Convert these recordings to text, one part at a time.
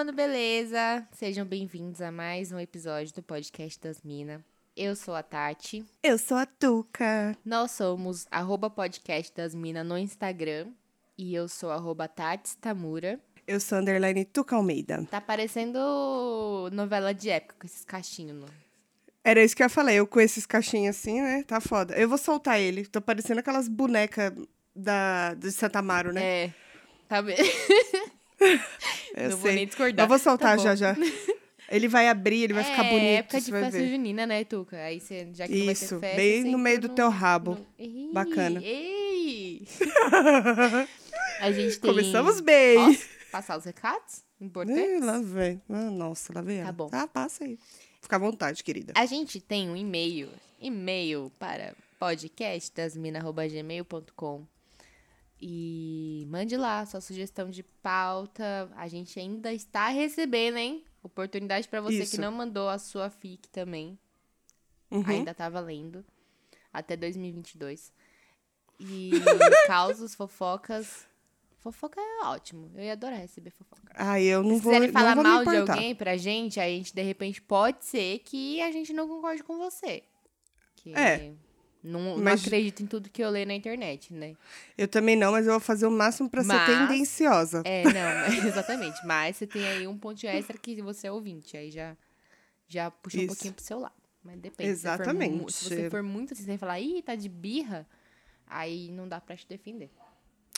mano, beleza? Sejam bem-vindos a mais um episódio do podcast das Minas. Eu sou a Tati. Eu sou a Tuca. Nós somos arroba podcast das Minas no Instagram. E eu sou arroba Tati Tamura. Eu sou underline Tuca Almeida. Tá parecendo novela de época com esses cachinhos. No... Era isso que eu falei, eu com esses cachinhos assim, né? Tá foda. Eu vou soltar ele. Tô parecendo aquelas bonecas da, de Santa Amaro, né? É. Tá bem. Eu Não vou sei. nem discordar. Eu vou soltar Tá já já. Ele vai abrir, ele vai ficar É, bonito, época de festa junina, né, Tuca? Aí você, já que não vai ter Isso, festa, bem no meio do teu rabo. no- Ei, Bacana. Ei! A gente tem... Começamos bem. Posso passar os recados? Importantes? Ih, lá vem. Ah, nossa, lá vem ela. Tá bom. Ah, passa aí. Fica à vontade, querida. A gente tem um e-mail, e-mail para podcastdasmina.gmail.com e mande lá sua sugestão de pauta. A gente ainda está recebendo, hein? Oportunidade para você que Isso. não mandou a sua FIC também. Uhum. Ainda tá valendo. Até 2022. E causos, fofocas. Fofoca é ótimo. Eu ia adorar receber fofoca. Ah, eu não Se vou, quiserem não falar mal de alguém pra gente, a gente, de repente, pode ser que a gente não concorde com você. Que É. Não, não acredito em tudo que eu leio na internet, né? Eu também não, mas eu vou fazer o máximo pra Mas- ser tendenciosa. É, não, exatamente. Mas você tem aí um ponto extra que você é ouvinte. Aí já, já puxa um Isso. pouquinho pro seu lado. Mas depende. Se você for Exatamente. Se você for muito assim, você falar, ih, tá de birra, aí não dá pra te defender.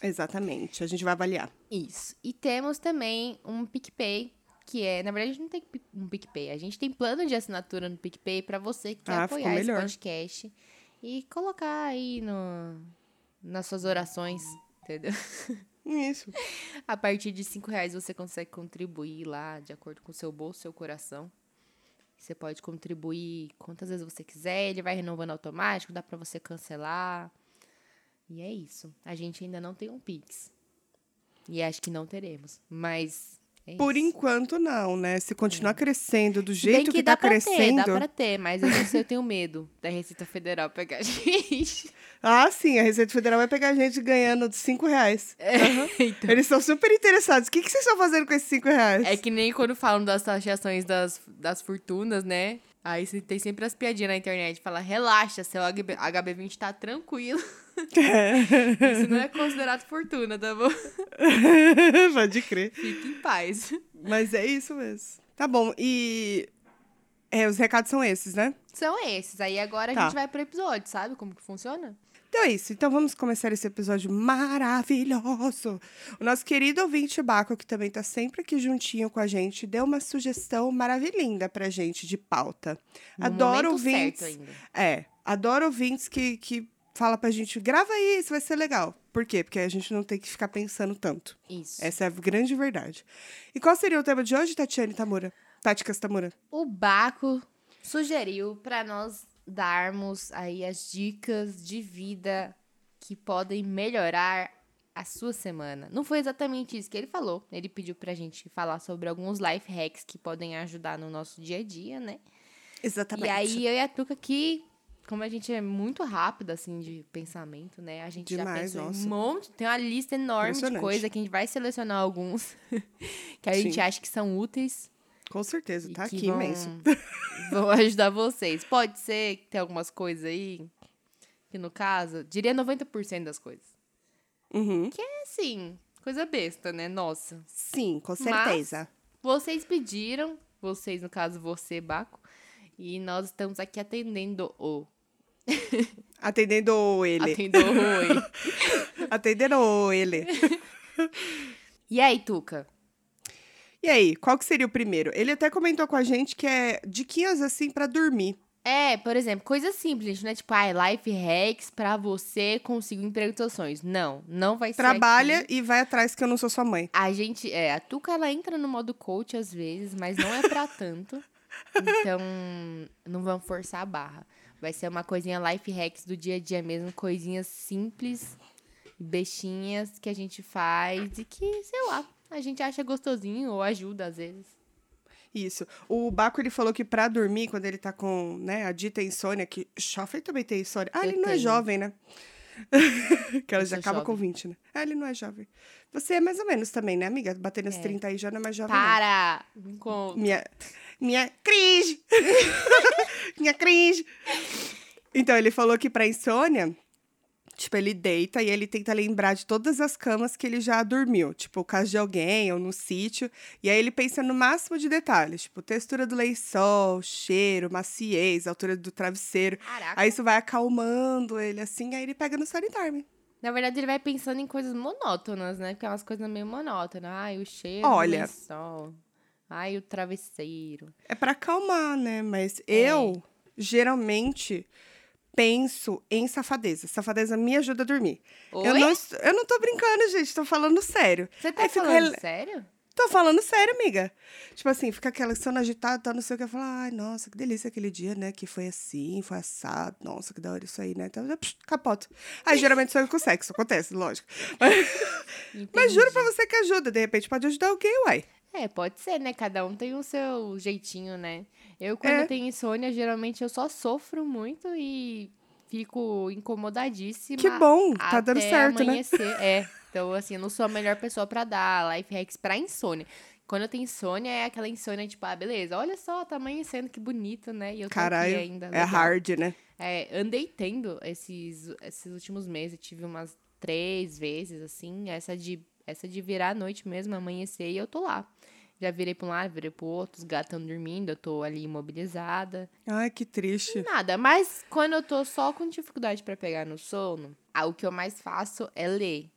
Exatamente. A gente vai avaliar. Isso. E temos também um PicPay, que é, na verdade, a gente não tem um PicPay, a gente tem plano de assinatura no PicPay pra você que quer Ah, apoiar esse podcast e colocar aí no, nas suas orações, entendeu? Isso. A partir de cinco reais você consegue contribuir lá de acordo com o seu bolso, seu coração. Você pode contribuir quantas vezes você quiser, ele vai renovando automático, dá pra você cancelar. E é isso. A gente ainda não tem um Pix. E acho que não teremos. Mas. É Por enquanto, não, né? Se continuar crescendo do Se bem jeito que, dá tá pra crescendo. Ter, dá pra ter, mas eu não sei, eu tenho medo da Receita Federal pegar a gente. Ah, sim, a Receita Federal vai pegar a gente ganhando de 5 reais. Então, Eles estão super interessados. O que, que vocês estão fazendo com esses 5 reais? É que nem quando falam das taxações das, das fortunas, né? Aí você tem sempre as piadinhas na internet. Fala, relaxa, seu HB, HB20 tá tranquilo. Isso não é considerado fortuna, tá bom? Pode crer. Fique em paz. Mas é isso mesmo. Tá bom, e. É, os recados são esses, né? São esses. Aí agora a Tá. gente vai pro episódio, sabe como que funciona? Então é isso. Então vamos começar esse episódio maravilhoso. O nosso querido ouvinte Baco, que também tá sempre aqui juntinho com a gente, deu uma sugestão maravilhinda pra gente de pauta. No adoro ouvintes. certo ainda. É, adoro ouvintes que, que fala pra gente, grava aí, isso vai ser legal. Por quê? Porque a gente não tem que ficar pensando tanto. Isso. Essa é a grande verdade. E qual seria o tema de hoje, Tatiane Tamura? Táticas Tamura? O Baco sugeriu para nós darmos aí as dicas de vida que podem melhorar a sua semana. Não foi exatamente isso que ele falou. Ele pediu pra gente falar sobre alguns life hacks que podem ajudar no nosso dia a dia, né? Exatamente. E aí eu e a Tuca aqui, como a gente é muito rápido assim de pensamento, né? A gente Demais, já em um monte, tem uma lista enorme de coisa que a gente vai selecionar alguns que a gente Sim. acha que são úteis Com certeza, tá que aqui vão, imenso. vão ajudar vocês. Pode ser que tem algumas coisas aí, que no caso, diria 90% das coisas. Uhum. É assim, coisa besta, né? Nossa. Sim, com Mas- certeza. Vocês pediram, vocês, no caso, você, Baco, e nós estamos aqui atendendo o. Atendendo ele. Atendendo o oi. Atendendo ele. E aí, Tuca? E aí, qual que seria o primeiro? Ele até comentou com a gente que é diquinhas assim pra dormir. É, por exemplo, coisa simples, gente, não é tipo, ah, life hacks pra você conseguir emprego seus sonhos. Não, não vai ser Trabalha e vai atrás que eu não sou sua mãe. A gente, é, a Tuca, ela entra no modo coach às vezes, mas não é pra tanto. Então, não vamos forçar a barra. Vai ser uma coisinha life hacks do dia a dia mesmo, coisinhas simples, bestinhas que a gente faz e que, sei lá, a gente acha gostosinho ou ajuda às vezes. Isso. O Baco, ele falou que pra dormir, quando ele tá com, né, a dita insônia, que Joffrey também tem insônia. Ah, Eu ele não é jovem, né? que ela já acaba com jovem. 20, né? Ah, ele não é jovem. Você é mais ou menos também, né, amiga? Batendo É. 30 aí já não é mais jovem. não. Para! Não conta. Minha. Minha cringe! minha cringe! Então, ele falou que pra insônia, tipo, ele deita e ele tenta lembrar de todas as camas que ele já dormiu. Tipo, casa de alguém ou no sítio. E aí ele pensa no máximo de detalhes. Tipo, textura do lençol, cheiro, maciez, altura do travesseiro. Caraca. Aí isso vai acalmando ele, assim, aí ele pega no time. Na verdade, ele vai pensando em coisas monótonas, né? Porque é umas coisas meio monótonas. Ai, o cheiro Olha. do lençol. Ai, o travesseiro. É pra acalmar, né? Mas É. eu, geralmente, penso em safadeza. Safadeza me ajuda a dormir. Oi? Eu não, eu não tô brincando, gente. Tô falando sério. Você tá Aí falando sério? Tô falando sério, amiga. Tipo assim, fica aquela sono agitada, tá, não sei o que. Falo, ai, nossa, que delícia aquele dia, né? Que foi assim, foi assado. Nossa, que da hora isso aí, né? Então, psh, capoto. Aí, geralmente, sonho com sexo. Acontece, lógico. Mas juro pra você que ajuda. De repente, pode ajudar alguém, uai. É, pode ser, né? Cada um tem o seu jeitinho, né? Eu, quando É. tenho insônia, geralmente eu só sofro muito e fico incomodadíssima. Que bom, tá dando certo, né? amanhecer. É. Então, assim, eu não sou a melhor pessoa pra dar life hacks pra insônia. Quando eu tenho insônia, é aquela insônia, tipo, ah, beleza, olha só, tá amanhecendo, que bonito, né? E eu tô Caralho, aqui ainda. é legal. hard, né? É, andei tendo esses, esses últimos meses, eu tive umas três vezes, assim, essa de, essa de virar à noite mesmo, amanhecer, e eu tô lá. Já virei pra um lado, virei pro outro, os gatos estão dormindo, eu tô ali imobilizada. Ai, que triste. Nada, mas quando eu tô só com dificuldade pra pegar no sono, ah, o que eu mais faço é ler.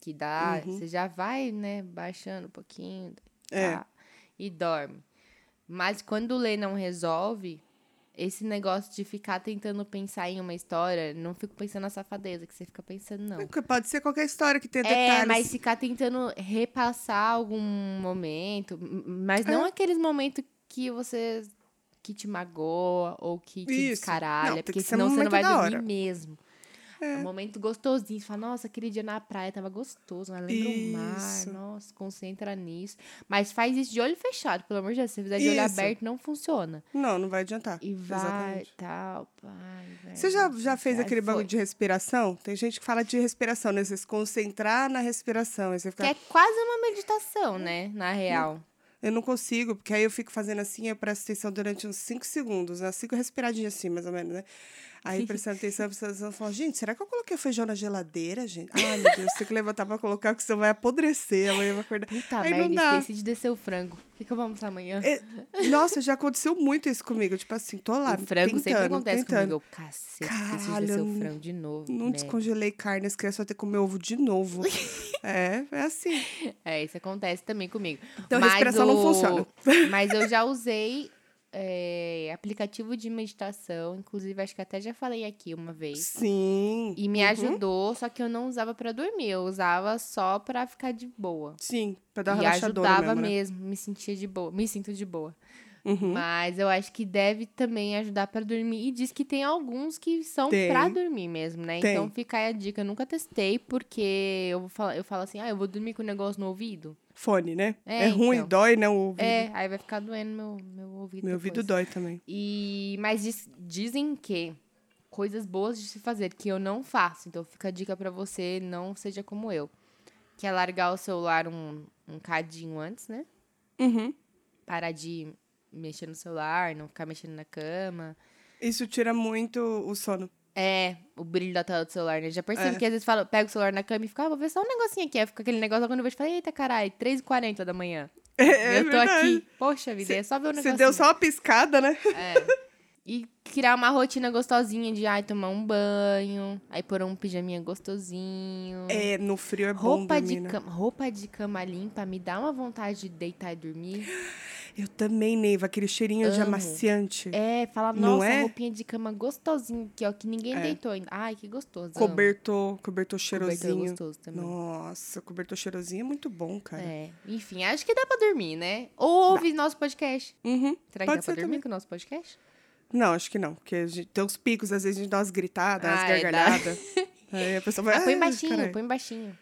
Que dá, Uhum. você já vai, né, baixando um pouquinho, É. tá, e dorme. Mas quando ler não resolve, esse negócio de ficar tentando pensar em uma história, não fico pensando na safadeza que você fica pensando, não. Porque Pode ser qualquer história que tenha É, detalhes. mas ficar tentando repassar algum momento, mas não É. aqueles momentos que você que te magoa ou que te Isso. descaralha, Não, tem porque senão um você não vai dormir mesmo. É um momento gostosinho. Você fala, nossa, aquele dia na praia tava gostoso. Mas lembra o mar. Isso. Nossa, concentra nisso. Mas faz isso de olho fechado, pelo amor de Deus. Se você fizer de olho Isso. aberto, não funciona. Não, não vai adiantar. E vai, Exatamente. tal, pai. vai, Você já, já fez aquele foi. bagulho de respiração? Tem gente que fala de respiração, né? Você se concentrar na respiração. Aí você Que fica. é quase uma meditação, né? Na real. Eu não consigo, porque aí eu fico fazendo assim, eu presto atenção durante uns 5 segundos, né? Cinco respiradinhas assim, mais ou menos, né? Aí prestando atenção, prestando atenção, eu falo, gente, será que eu coloquei feijão na geladeira, gente? Ai, meu Deus, tem que levantar pra colocar, porque senão vai apodrecer, amanhã vai acordar. Puta aí não merda, dá. esqueci de descer o frango. O que, que eu vou almoçar amanhã? É, Nossa, já aconteceu muito isso comigo. Tipo assim, tô lá, o frango tentando, sempre acontece tentando. comigo. Eu, cacete, esqueci de Caralho, o não- frango de novo. Não merda. descongelei carne, as crianças vão ter que comer ovo de novo. é, é assim. É, isso acontece também comigo. Então, Mas respiração não o- funciona. Mas eu já usei é, aplicativo de meditação. Inclusive, acho que até já falei aqui uma vez. Sim. E me Uhum. ajudou, só que eu não usava pra dormir. Eu usava só pra ficar de boa. Sim, pra dar uma e ajudava mesmo, né? mesmo, me sentia de boa. Me sinto de boa. Uhum. Mas eu acho que deve também ajudar pra dormir. E diz que tem alguns que são pra dormir mesmo, né? Tem. Então fica aí a dica. Eu nunca testei, porque eu, vou falar, eu falo assim, ah, eu vou dormir com o negócio no ouvido. Fone, né? É, É, ruim, então. dói, né? O ouvido. É, aí vai ficar doendo meu, meu ouvido. Meu ouvido dói também. E, mas diz- dizem que coisas boas de se fazer, que eu não faço. Então fica a dica pra você, não seja como eu. Que é largar o celular um, um cadinho antes, né? Uhum. Parar de mexer no celular, não ficar mexendo na cama. Isso tira muito o sono. É, o brilho da tela do celular, né? Já percebo É. que às vezes pego o celular na cama e fico, ah, vou ver só um negocinho aqui. Aí fica aquele negócio, quando eu vejo, falo, eita caralho, 3h40 da manhã. É, eu tô verdade. aqui. Poxa vida, é só ver o Você negocinho. deu só uma piscada, né? É. E criar uma rotina gostosinha de, ai, tomar um banho, aí pôr um pijaminha gostosinho. É, no frio é bom Roupa dormir, de, né? cama, roupa de cama limpa me dá uma vontade de deitar e dormir. Eu também, Neiva, aquele cheirinho de Amo. amaciante. É, fala, Não nossa, é? roupinha de cama gostosinho, que, ó, que ninguém É. deitou ainda. Ai, que gostoso. amo. Cobertor, cobertor Cobertor cheirosinho. gostoso também. Nossa, cobertor cheirosinho é muito bom, cara. É, enfim, acho que dá pra dormir, né? Ou ouvir nosso podcast. Uhum. Será que Pode dá pra dormir também. com o nosso podcast? Não, acho que não. Porque gente tem uns picos, às vezes a gente dá umas gritadas, umas Ah, é, dá. gargalhadas. Aí a pessoa vai. Ah, põe "Ai, baixinho, caralho." põe baixinho.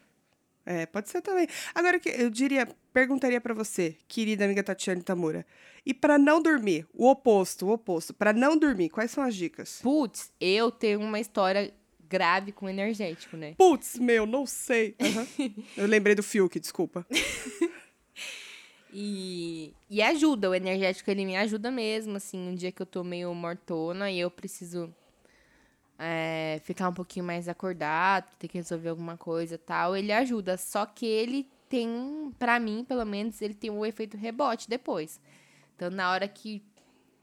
É, pode ser também. Agora, que eu diria, perguntaria pra você, querida amiga Tatiane Tamura. E pra não dormir, o oposto, o oposto. Pra não dormir, quais são as dicas? Putz, eu tenho uma história grave com energético, né? Putz, meu, não sei. Aham. Eu lembrei do Fiuk, desculpa. E, e ajuda, o energético ele me ajuda mesmo, assim, um dia que eu tô meio mortona e eu preciso é, ficar um pouquinho mais acordado, ter que resolver alguma coisa e tal, ele ajuda. Só que ele tem, pra mim, pelo menos, ele tem um efeito rebote depois. Então, na hora que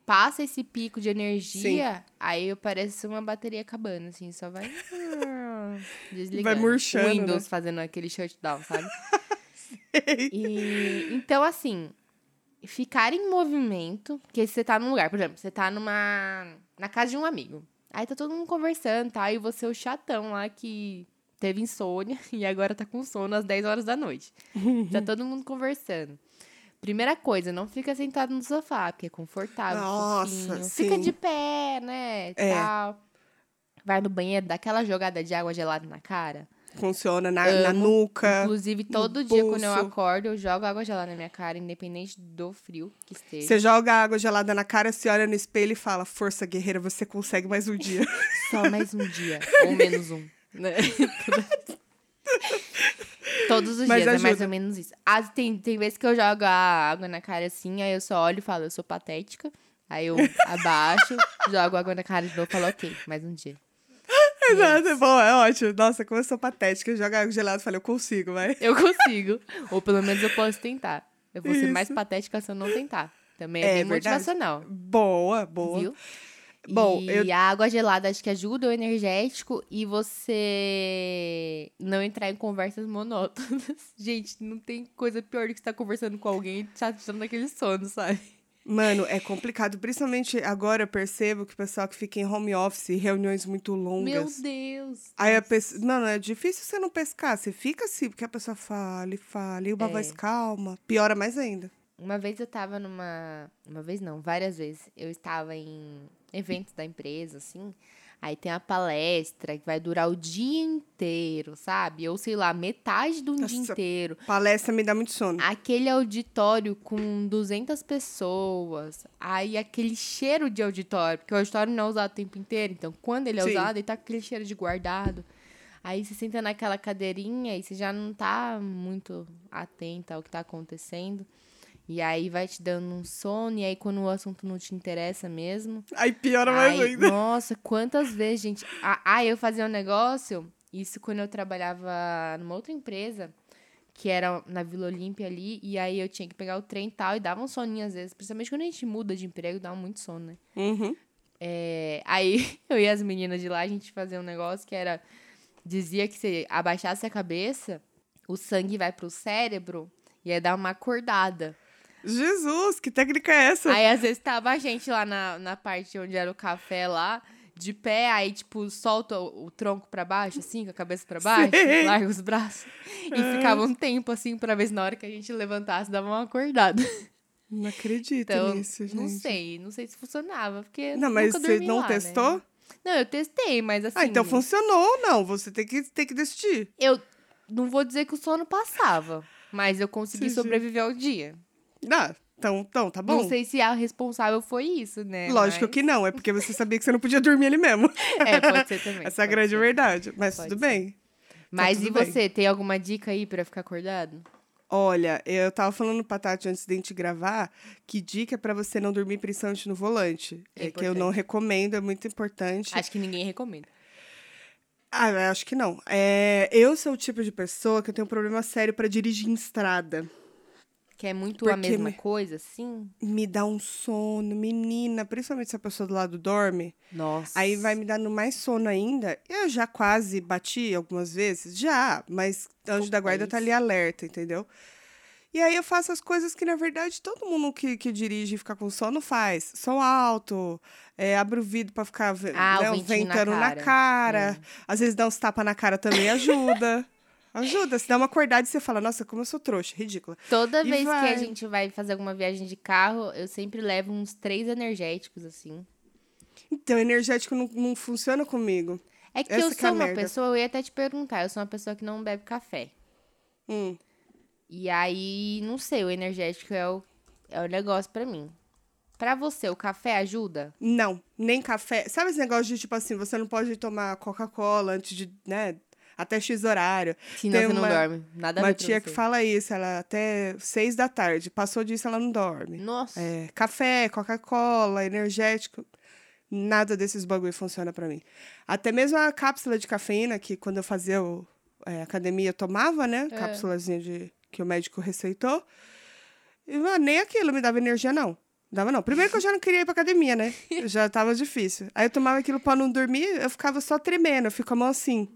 passa esse pico de energia, aí eu pareço uma bateria acabando, assim, só vai desligando. Vai murchando, O Windows né? fazendo aquele shutdown, sabe? E, então, assim, ficar em movimento, porque você tá num lugar, por exemplo, você tá numa. na casa de um amigo. Aí tá todo mundo conversando, tá? E você o chatão lá que teve insônia e agora tá com sono às 10 horas da noite. tá todo mundo conversando. Primeira coisa, não fica sentado no sofá, porque é confortável. Nossa, sim. Fica de pé, né? É. Tal. Vai no banheiro, dá aquela jogada de água gelada na cara. Funciona na, na nuca. Inclusive, todo dia quando eu pulso. acordo, eu jogo água gelada na minha cara, independente do frio que esteja. Você joga água gelada na cara, se olha no espelho e fala: Força guerreira, você consegue mais um dia. Só mais um dia, ou menos um. né? Todos os Mas dias, é mais ajuda. ou menos isso. Ah, tem, tem vezes que eu jogo a água na cara assim, aí eu só olho e falo, eu sou patética. Aí eu abaixo, jogo água na cara de novo e falo, ok, mais um dia. Exato, é bom, é ótimo. Nossa, como eu sou patética, eu jogo água gelada e falei: Eu consigo, vai. Eu consigo. Ou pelo menos eu posso tentar. Eu vou ser mais patética se eu não tentar. Também É é, bem verdade. motivacional. Boa, boa. Viu? Bom, e eu- a água gelada acho que ajuda o energético e você não entrar em conversas monótonas. Gente, não tem coisa pior do que estar conversando com alguém e tá tirando aquele sono, sabe? Mano, é complicado. Principalmente agora eu percebo que o pessoal que fica em home office, reuniões muito longas. Meu Deus. Aí a pessoa. Mano, é difícil você não pescar. Você fica assim, porque a pessoa fala e fala, e uma É. voz calma. Piora mais ainda. Uma vez eu tava numa. Uma vez não, várias vezes. Eu estava em eventos da empresa, assim. Aí tem a palestra que vai durar o dia inteiro, sabe? Ou sei lá, metade de um dia inteiro. Palestra me dá muito sono. Aquele auditório com 200 pessoas. Aí aquele cheiro de auditório, porque o auditório não é usado o tempo inteiro. Então, quando ele é Sim. usado, ele tá com aquele cheiro de guardado. Aí você senta naquela cadeirinha e você já não tá muito atenta ao que tá acontecendo. E aí vai te dando um sono, e aí quando o assunto não te interessa mesmo. Aí piora mais Ai, ainda. Nossa, quantas vezes, gente. Ah, ah, eu fazia um negócio, isso quando eu trabalhava numa outra empresa, que era na Vila Olímpia ali, e aí eu tinha que pegar o trem e tal, e dava um soninho às vezes, principalmente quando a gente muda de emprego, dá muito sono, né? Uhum. É, aí eu e as meninas de lá, a gente fazia um negócio que era. Dizia que se abaixasse a cabeça, o sangue vai pro cérebro e ia dar uma acordada. Jesus, que técnica é essa? Aí, às vezes, tava a gente lá na, na parte onde era o café lá, de pé, aí, tipo, solta o, o tronco pra baixo, assim, com a cabeça pra baixo, Sei. larga os braços. E ficava um tempo, assim, pra ver se na hora que a gente levantasse, dava uma acordada. Não acredito Então, nisso, gente. não sei, não sei se funcionava, porque Não, mas você não lá, né? testou? Não, eu testei, mas assim... Ah, então funcionou ou não? Você tem que, tem que decidir. Eu não vou dizer que o sono passava, mas eu consegui sim. sobreviver ao dia. Ah, então, então tá bom. Não sei se a responsável foi isso, né? Lógico mas... que não, é porque você sabia que você não podia dormir ali mesmo. É, pode ser também. Essa é a grande ser. verdade. Mas Pode tudo ser. bem. Mas tudo e bem. você, tem alguma dica aí pra ficar acordado? Olha, eu tava falando pra Tati antes de a gente gravar que dica é pra você não dormir principalmente no volante. É É, que eu não recomendo, é muito importante. Acho que ninguém recomenda. Ah, eu acho que não. É, eu sou o tipo de pessoa que eu tenho um problema sério pra dirigir em estrada. Que é muito a Porque mesma me- coisa, assim? Me dá um sono, menina, principalmente se a pessoa do lado dorme. Nossa. Aí vai me dando mais sono ainda. Eu já quase bati algumas vezes, já, mas anjo da guarda tá ali alerta, entendeu? E aí eu faço as coisas que, na verdade, todo mundo que, que dirige e fica com sono faz. Som alto, é, abre o vidro pra ficar Ah, né, na ventando na cara. cara. É. Às vezes dá uns tapas na cara também ajuda. ajuda. Se dá uma acordada e você fala, nossa, como eu sou trouxa, ridícula. Toda E vez que vai. a gente vai fazer alguma viagem de carro, eu sempre levo uns três energéticos, assim. Então, energético não, não funciona comigo. É que Essa eu que é sou uma merda. pessoa, eu ia até te perguntar, eu sou uma pessoa que não bebe café. Hum. E aí, não sei, o energético é o, é o negócio pra mim. Pra você, o café ajuda? Não, nem café. Sabe esse negócio de, tipo assim, você não pode tomar Coca-Cola antes de, né, até X horário. Senão Tem não uma- dorme. Nada Uma tia que fala isso, ela até seis da tarde. Passou disso, ela não dorme. Nossa. É, café, Coca-Cola, energético, nada desses bagulho funciona pra mim. Até mesmo a cápsula de cafeína, que quando eu fazia o, é, academia eu tomava, né? É. Cápsulazinha de, que o médico receitou. E, mano, nem aquilo me dava energia, não. Dava não. Primeiro que eu já não queria ir pra academia, né? Já tava difícil. Aí eu tomava aquilo pra não dormir, eu ficava só tremendo, eu fico a mão assim.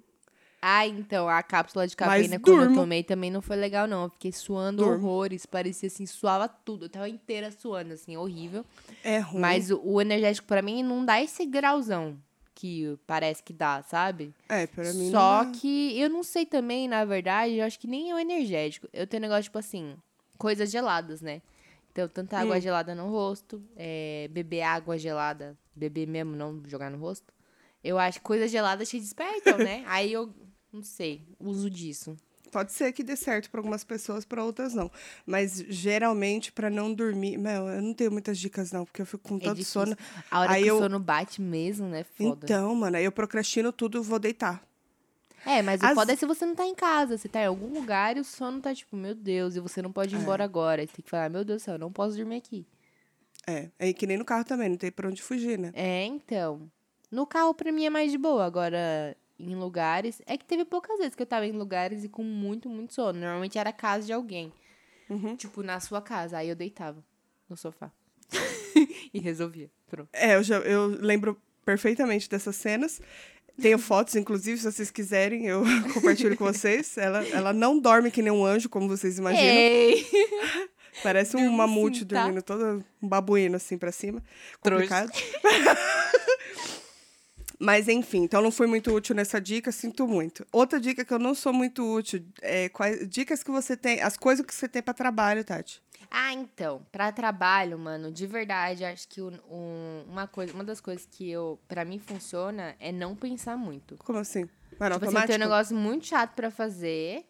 Ah, então, a cápsula de cafeína, quando eu tomei, também não foi legal, não. Eu fiquei suando Durmo. horrores. Parecia assim, suava tudo. Eu tava inteira suando, assim, horrível. É ruim. Mas o, o energético, pra mim, não dá esse grauzão que parece que dá, sabe? É, pra mim Só não... que eu não sei também, na verdade, eu acho que nem é o energético. Eu tenho negócio, tipo assim, coisas geladas, né? Então, tanta água Hum. gelada no rosto, é, beber água gelada, beber mesmo, não jogar no rosto. Eu acho que coisas geladas te despertam, né? Aí eu, não sei, uso disso. Pode ser que dê certo para algumas pessoas, para outras não. Mas geralmente para não dormir, meu, eu não tenho muitas dicas não, porque eu fico com É tanto difícil. sono. A hora Aí que eu- o sono bate mesmo, né? Foda. Então, mano, aí eu procrastino tudo, vou deitar. É, mas o As- foda é se você não tá em casa. Você tá em algum lugar e o sono tá tipo, meu Deus, e você não pode ir É. embora agora. Aí tem que falar, meu Deus do céu, eu não posso dormir aqui. É, é que nem no carro também, não tem pra onde fugir, né? É, então. No carro, pra mim, é mais de boa. Agora, em lugares. É que teve poucas vezes que eu tava em lugares e com muito, muito sono. Normalmente era casa de alguém. Uhum. Tipo, na sua casa. Aí eu deitava no sofá. e resolvia. Pronto. É, eu, já, eu lembro perfeitamente dessas cenas. Tenho fotos, inclusive, se vocês quiserem, eu compartilho com vocês. Ela, ela não dorme que nem um anjo, como vocês imaginam. Ei! Parece um mamute sim, tá? dormindo todo um babuíno assim pra cima. Complicado. Mas enfim, então não fui muito útil nessa dica, sinto muito. Outra dica que eu não sou muito útil é quais dicas que você tem, as coisas que você tem pra trabalho, Tati. Ah, então, pra trabalho, mano, de verdade, acho que um- uma, coisa, uma das coisas que eu, pra mim funciona é não pensar muito. Como assim? No Tipo assim, tem um negócio muito chato pra fazer.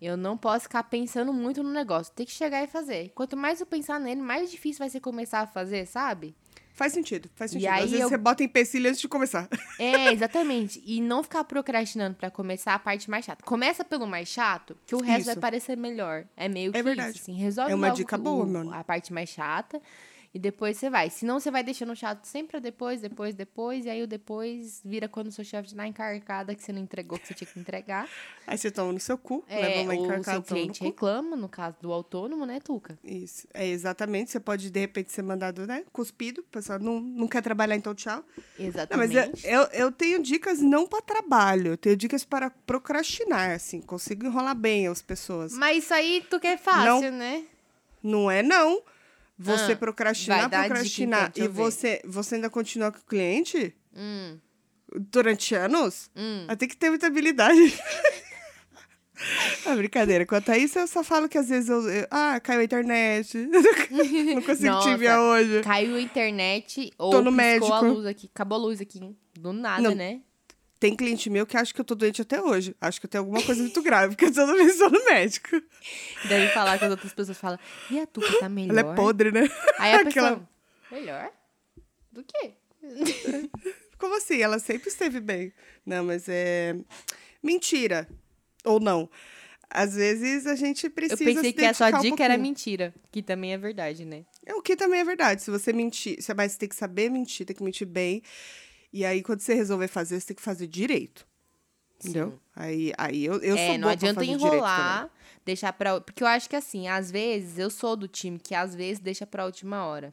Eu não posso ficar pensando muito no negócio. Tem que chegar e fazer. Quanto mais eu pensar nele, mais difícil vai ser começar a fazer, sabe? Faz sentido, faz E sentido. aí Às vezes eu- você bota empecilho antes de começar. É, exatamente. E não ficar procrastinando pra começar a parte mais chata. Começa pelo mais chato, que o resto vai Isso. parecer melhor. É meio que É verdade. isso, assim. Resolve É uma dica boa, mano. a parte mais chata. E depois você vai. Senão você vai deixando o chato sempre depois, depois, depois. E aí o depois vira quando o seu chefe tá encarcada que você não entregou o que você tinha que entregar. Aí você toma no seu cu, leva É, uma o encarcada seu toma no cliente cu. reclama, no caso do autônomo, né, Tuca? Isso, é exatamente. Você pode, de repente, ser mandado, né? Cuspido. O pessoal não, não quer trabalhar, então tchau. Não, mas Exatamente. eu, eu, eu tenho dicas não para trabalho, eu tenho dicas para procrastinar, assim. Consigo enrolar bem as pessoas. Mas isso aí tu quer fácil, né? Não é não. Você Ah, procrastinar, procrastinar então, e você, você ainda continua com o cliente Hum, durante anos, hum. ter que ter muita habilidade. Ah, brincadeira. Quanto a isso, eu só falo que às vezes eu. eu- ah, caiu a internet. não consigo te enviar hoje. Caiu a internet ou Tô no médico. a luz aqui. Acabou a luz aqui. Do nada, Não. né? Tem cliente meu que acha que eu tô doente até hoje. Acho que eu tenho alguma coisa muito grave, porque eu vez sou no médico. Deve falar que as outras pessoas falam, e a Tuca tá melhor? Ela é podre, né? Aí a Aquela- pessoa, melhor? Do quê? Como assim? Ela sempre esteve bem. Não, mas é. Mentira. Ou não. Às vezes a gente Eu precisa pensei se que a sua dedicar um dica era mentira, que também é verdade, né? É o que também é verdade. Se você mentir, você tem que saber mentir, tem que mentir bem. E aí, quando você resolver fazer, você tem que fazer direito. Entendeu? Sim. Aí, aí eu, eu é, sou não boa adianta fazer direito enrolar, deixar pra. Porque eu acho que assim, às vezes, eu sou do time que às vezes deixa pra última hora.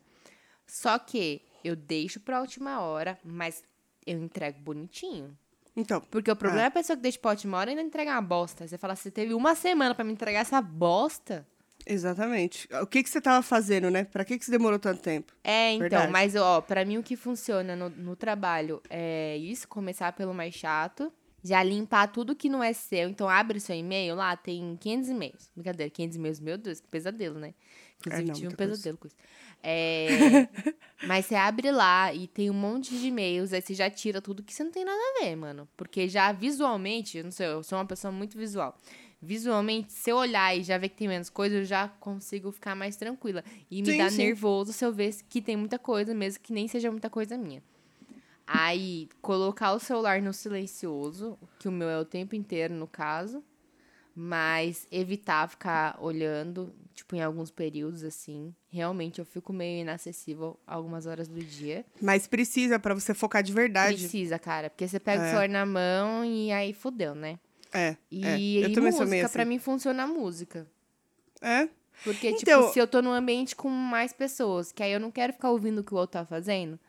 Só que eu deixo pra última hora, mas eu entrego bonitinho. Então, Porque o problema é a pessoa que deixa pra última hora e ainda entregar uma bosta. Você fala, você teve uma semana pra me entregar essa bosta. Exatamente. O que, que você tava fazendo, né? Pra que, que você demorou tanto tempo? É, então, Verdade. mas ó, pra mim o que funciona no, no trabalho é isso, começar pelo mais chato, já limpar tudo que não é seu. Então abre seu e-mail lá, tem 500 e-mails. Brincadeira, 500 e-mails, meu Deus, que pesadelo, né? Inclusive não, tive um muita coisa. pesadelo com isso. É, mas você abre lá e tem um monte de e-mails, aí você já tira tudo que você não tem nada a ver, mano. Porque já visualmente, eu não sei, eu sou uma pessoa muito visual. Visualmente, se eu olhar e já ver que tem menos coisa, eu já consigo ficar mais tranquila. E me Sim, dá sim. nervoso se eu ver que tem muita coisa, mesmo que nem seja muita coisa minha. Aí, colocar o celular no silencioso, que o meu é o tempo inteiro, no caso. Mas evitar ficar olhando, tipo, em alguns períodos, assim. Realmente, eu fico meio inacessível algumas horas do dia. Mas precisa pra você focar de verdade. Precisa, cara. Porque você pega o É. celular na mão e aí fodeu, né? É. E, é. e Eu também sou meio música, assim. pra mim, funciona a música. É? Porque, Então- tipo, se eu tô num ambiente com mais pessoas, que aí eu não quero ficar ouvindo o que o outro tá fazendo.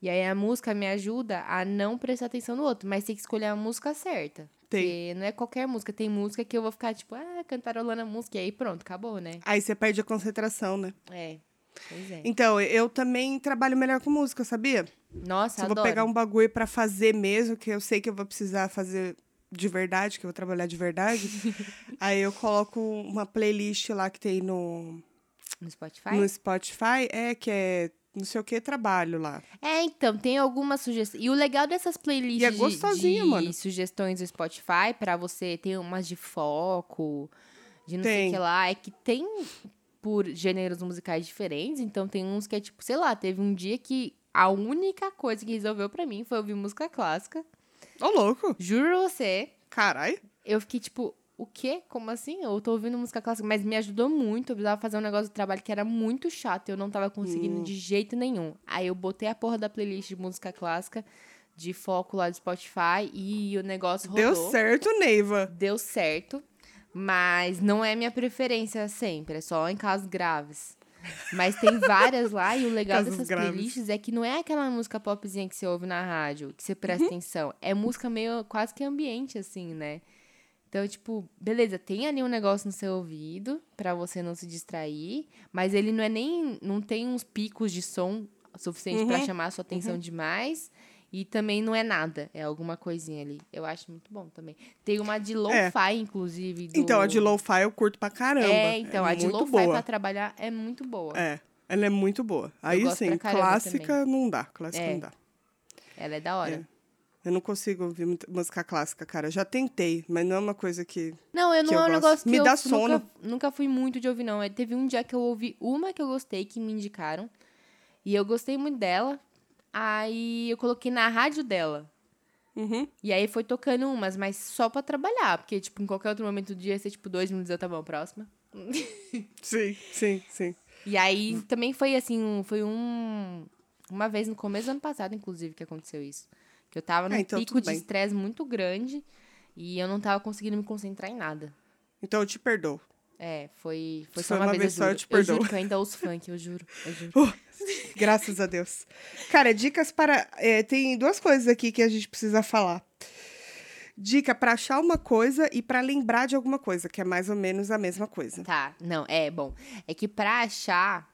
E aí a música me ajuda a não prestar atenção no outro, mas tem que escolher a música certa. Tem. Porque não é qualquer música. Tem música que eu vou ficar, tipo, ah, cantarolando a música, e aí pronto, acabou, né? Aí você perde a concentração, né? É. Pois é. Então, eu também trabalho melhor com música, sabia? Nossa, Se eu adoro. vou pegar um bagulho pra fazer mesmo, que eu sei que eu vou precisar fazer de verdade, que eu vou trabalhar de verdade, aí eu coloco uma playlist lá que tem no, No Spotify? no Spotify, é que é não sei o que trabalho lá. É, então, tem algumas sugestões. E o legal dessas playlists E é de- gostosinho, de, mano. sugestões do Spotify, pra você ter umas de foco, de não sei Tem. o que lá, é que tem por gêneros musicais diferentes. Então, tem uns que é tipo, sei lá, teve um dia que a única coisa que resolveu pra mim foi ouvir música clássica. Ô, louco! Juro você, Carai! eu fiquei tipo, o quê? Como assim? Eu tô ouvindo música clássica, mas me ajudou muito. Eu precisava fazer um negócio do trabalho que era muito chato, eu não tava conseguindo Hum. de jeito nenhum. Aí eu botei a porra da playlist de música clássica de foco lá do Spotify e o negócio rodou. Deu certo, Neiva. Deu certo, mas não é minha preferência sempre, é só em casos graves. Mas tem várias lá e o legal dessas graves. playlists é que não é aquela música popzinha que você ouve na rádio, que você Uhum. presta atenção. É música meio quase que ambiente, assim, né? Então, tipo, beleza, tem ali um negócio no seu ouvido pra você não se distrair, mas ele não é nem. não tem uns picos de som suficiente pra Uhum. chamar a sua atenção demais. E também não é nada, é alguma coisinha ali. Eu acho muito bom também. Tem uma de lo-fi, inclusive. Do... É. Então, a de lo-fi eu curto pra caramba. É, então, a de lo-fi pra trabalhar é muito boa. É, ela é muito boa. Aí sim, clássica não dá. Clássica É. não dá. Ela é da hora. É. Eu não consigo ouvir música clássica, cara. Já tentei, mas não é uma coisa que. Não, eu não é um negócio que Me eu dá nunca, sono. nunca fui muito de ouvir, não. É, Teve um dia que eu ouvi uma que eu gostei, que me indicaram. E eu gostei muito dela. Aí eu coloquei na rádio dela. Uhum. E aí foi tocando umas, mas só pra trabalhar. Porque, tipo, em qualquer outro momento do dia, ia ser, tipo, dois minutos, eu tá bom, próxima. Sim, sim, sim. E aí também foi assim, um- foi um. Uma vez no começo do ano passado, inclusive, que aconteceu isso. Que eu tava num Ah, então pico de estresse muito grande e eu não tava conseguindo me concentrar em nada. Então eu te perdoo. É, foi, foi Se só foi uma, uma vez, vez eu só, eu te Eu juro perdoo. que eu ainda ouço funk, eu juro. Eu juro. Graças a Deus. Cara, dicas para. é, tem duas coisas aqui que a gente precisa falar. Dica pra achar uma coisa e pra lembrar de alguma coisa, que é mais ou menos a mesma coisa. Tá, não, é bom. É que pra achar,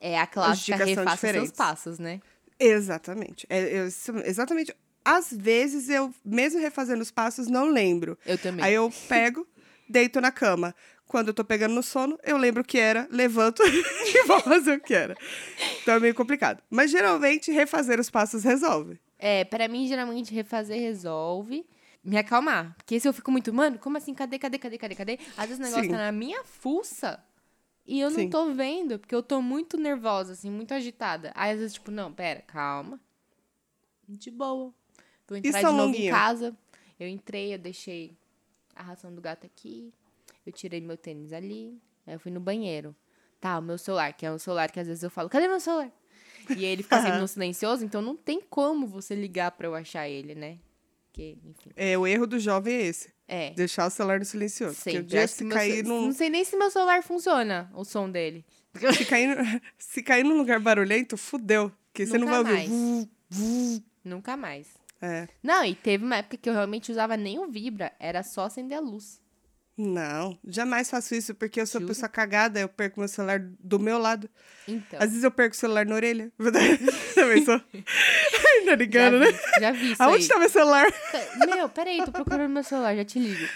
é a clássica refaça seus passos, né? Exatamente. É, eu- exatamente. Às vezes eu, mesmo refazendo os passos, não lembro. Eu também. Aí eu pego, deito na cama. Quando eu tô pegando no sono, eu lembro o que era, levanto e vou fazer o que era. Então é meio complicado. Mas geralmente refazer os passos resolve. É, pra mim, geralmente, refazer resolve me acalmar. Porque se eu fico muito, mano, como assim? Cadê, cadê, cadê, cadê, cadê? Às vezes o negócio Sim. tá na minha fuça e eu não Sim. tô vendo, porque eu tô muito nervosa, assim, muito agitada. Aí, às vezes, tipo, não, pera, calma. De boa. Vou entrar de novo longuinho. em casa. Eu entrei, eu deixei a ração do gato aqui. Eu tirei meu tênis ali. Aí eu fui no banheiro. Tá, o meu celular, que é um celular que às vezes eu falo, cadê meu celular? E ele fica sempre no silencioso, então não tem como você ligar pra eu achar ele, né? Porque, enfim. É, o erro do jovem é esse. É. Deixar o celular no silencioso. Porque o Sempre. dia que se meu cair ce- num. Não sei nem se meu celular funciona, o som dele. Se cair, no- se cair num lugar barulhento, fudeu. Porque você não vai Nunca ouvir. mais. Nunca mais. É. Não, e teve uma época que eu realmente usava nem o Vibra, era só acender a luz. Não, jamais faço isso, porque eu sou Juro? pessoa cagada, eu perco meu celular do meu lado. Então. Às vezes eu perco o celular na orelha. Também sou. tá já, ligado, né? já vi isso Aonde aí. tá meu celular? Meu, peraí, tô procurando meu celular, já te ligo.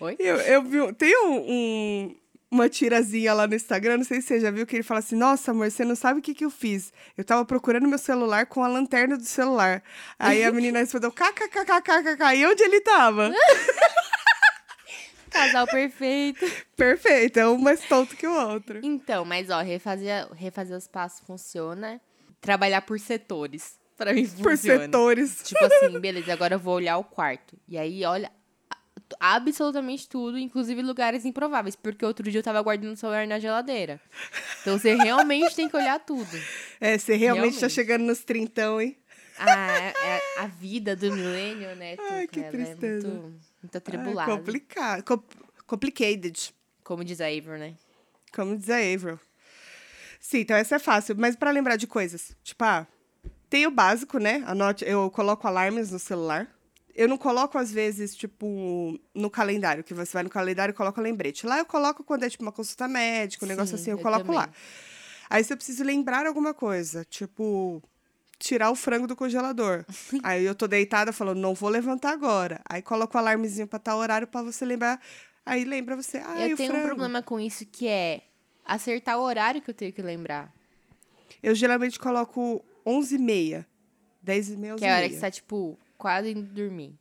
Oi? Eu, eu vi. Tem um, um- uma tirazinha lá no Instagram, não sei se você já viu, que ele fala assim: Nossa, amor, você não sabe o que, que eu fiz. Eu tava procurando meu celular com a lanterna do celular. Aí a menina respondeu: kkkkkk. E onde ele tava? Casal perfeito. Perfeito, é um mais tonto que o outro. Então, mas ó, refazer, refazer os passos funciona. Trabalhar por setores. Pra mim funciona. Por setores. Tipo assim, beleza, agora eu vou olhar o quarto. E aí, olha a- absolutamente tudo, inclusive lugares improváveis. Porque outro dia eu tava guardando o celular na geladeira. Então você realmente tem que olhar tudo. É, você realmente, tá Realmente. chegando nos trintão, hein? Ah, é- é a vida do milênio, né? Ai, Tuca? que Ela tristeza. É muito, muito Ah, atribulada. complicado. Com- complicated, como diz a Avro, né? como diz a Avril. Sim, então essa é fácil. Mas pra lembrar de coisas, tipo, ah, tem o básico, né? Anote, eu coloco alarmes no celular. Eu não coloco, às vezes, tipo, no calendário, que você vai no calendário e coloca lembrete. Lá eu coloco quando é, tipo, uma consulta médica, um negócio Sim, assim, eu eu coloco lá. também. Aí se eu preciso lembrar alguma coisa, tipo, tirar o frango do congelador. Aí eu tô deitada falando, não vou levantar agora. Aí coloco o alarmezinho pra tal horário pra você lembrar. Aí lembra você, ah, eu tenho frango. um problema com isso que é acertar o horário que eu tenho que lembrar. Eu geralmente coloco 11h30. 10h30, 11h30. Que é a hora que você tá, tipo, quase indo dormir.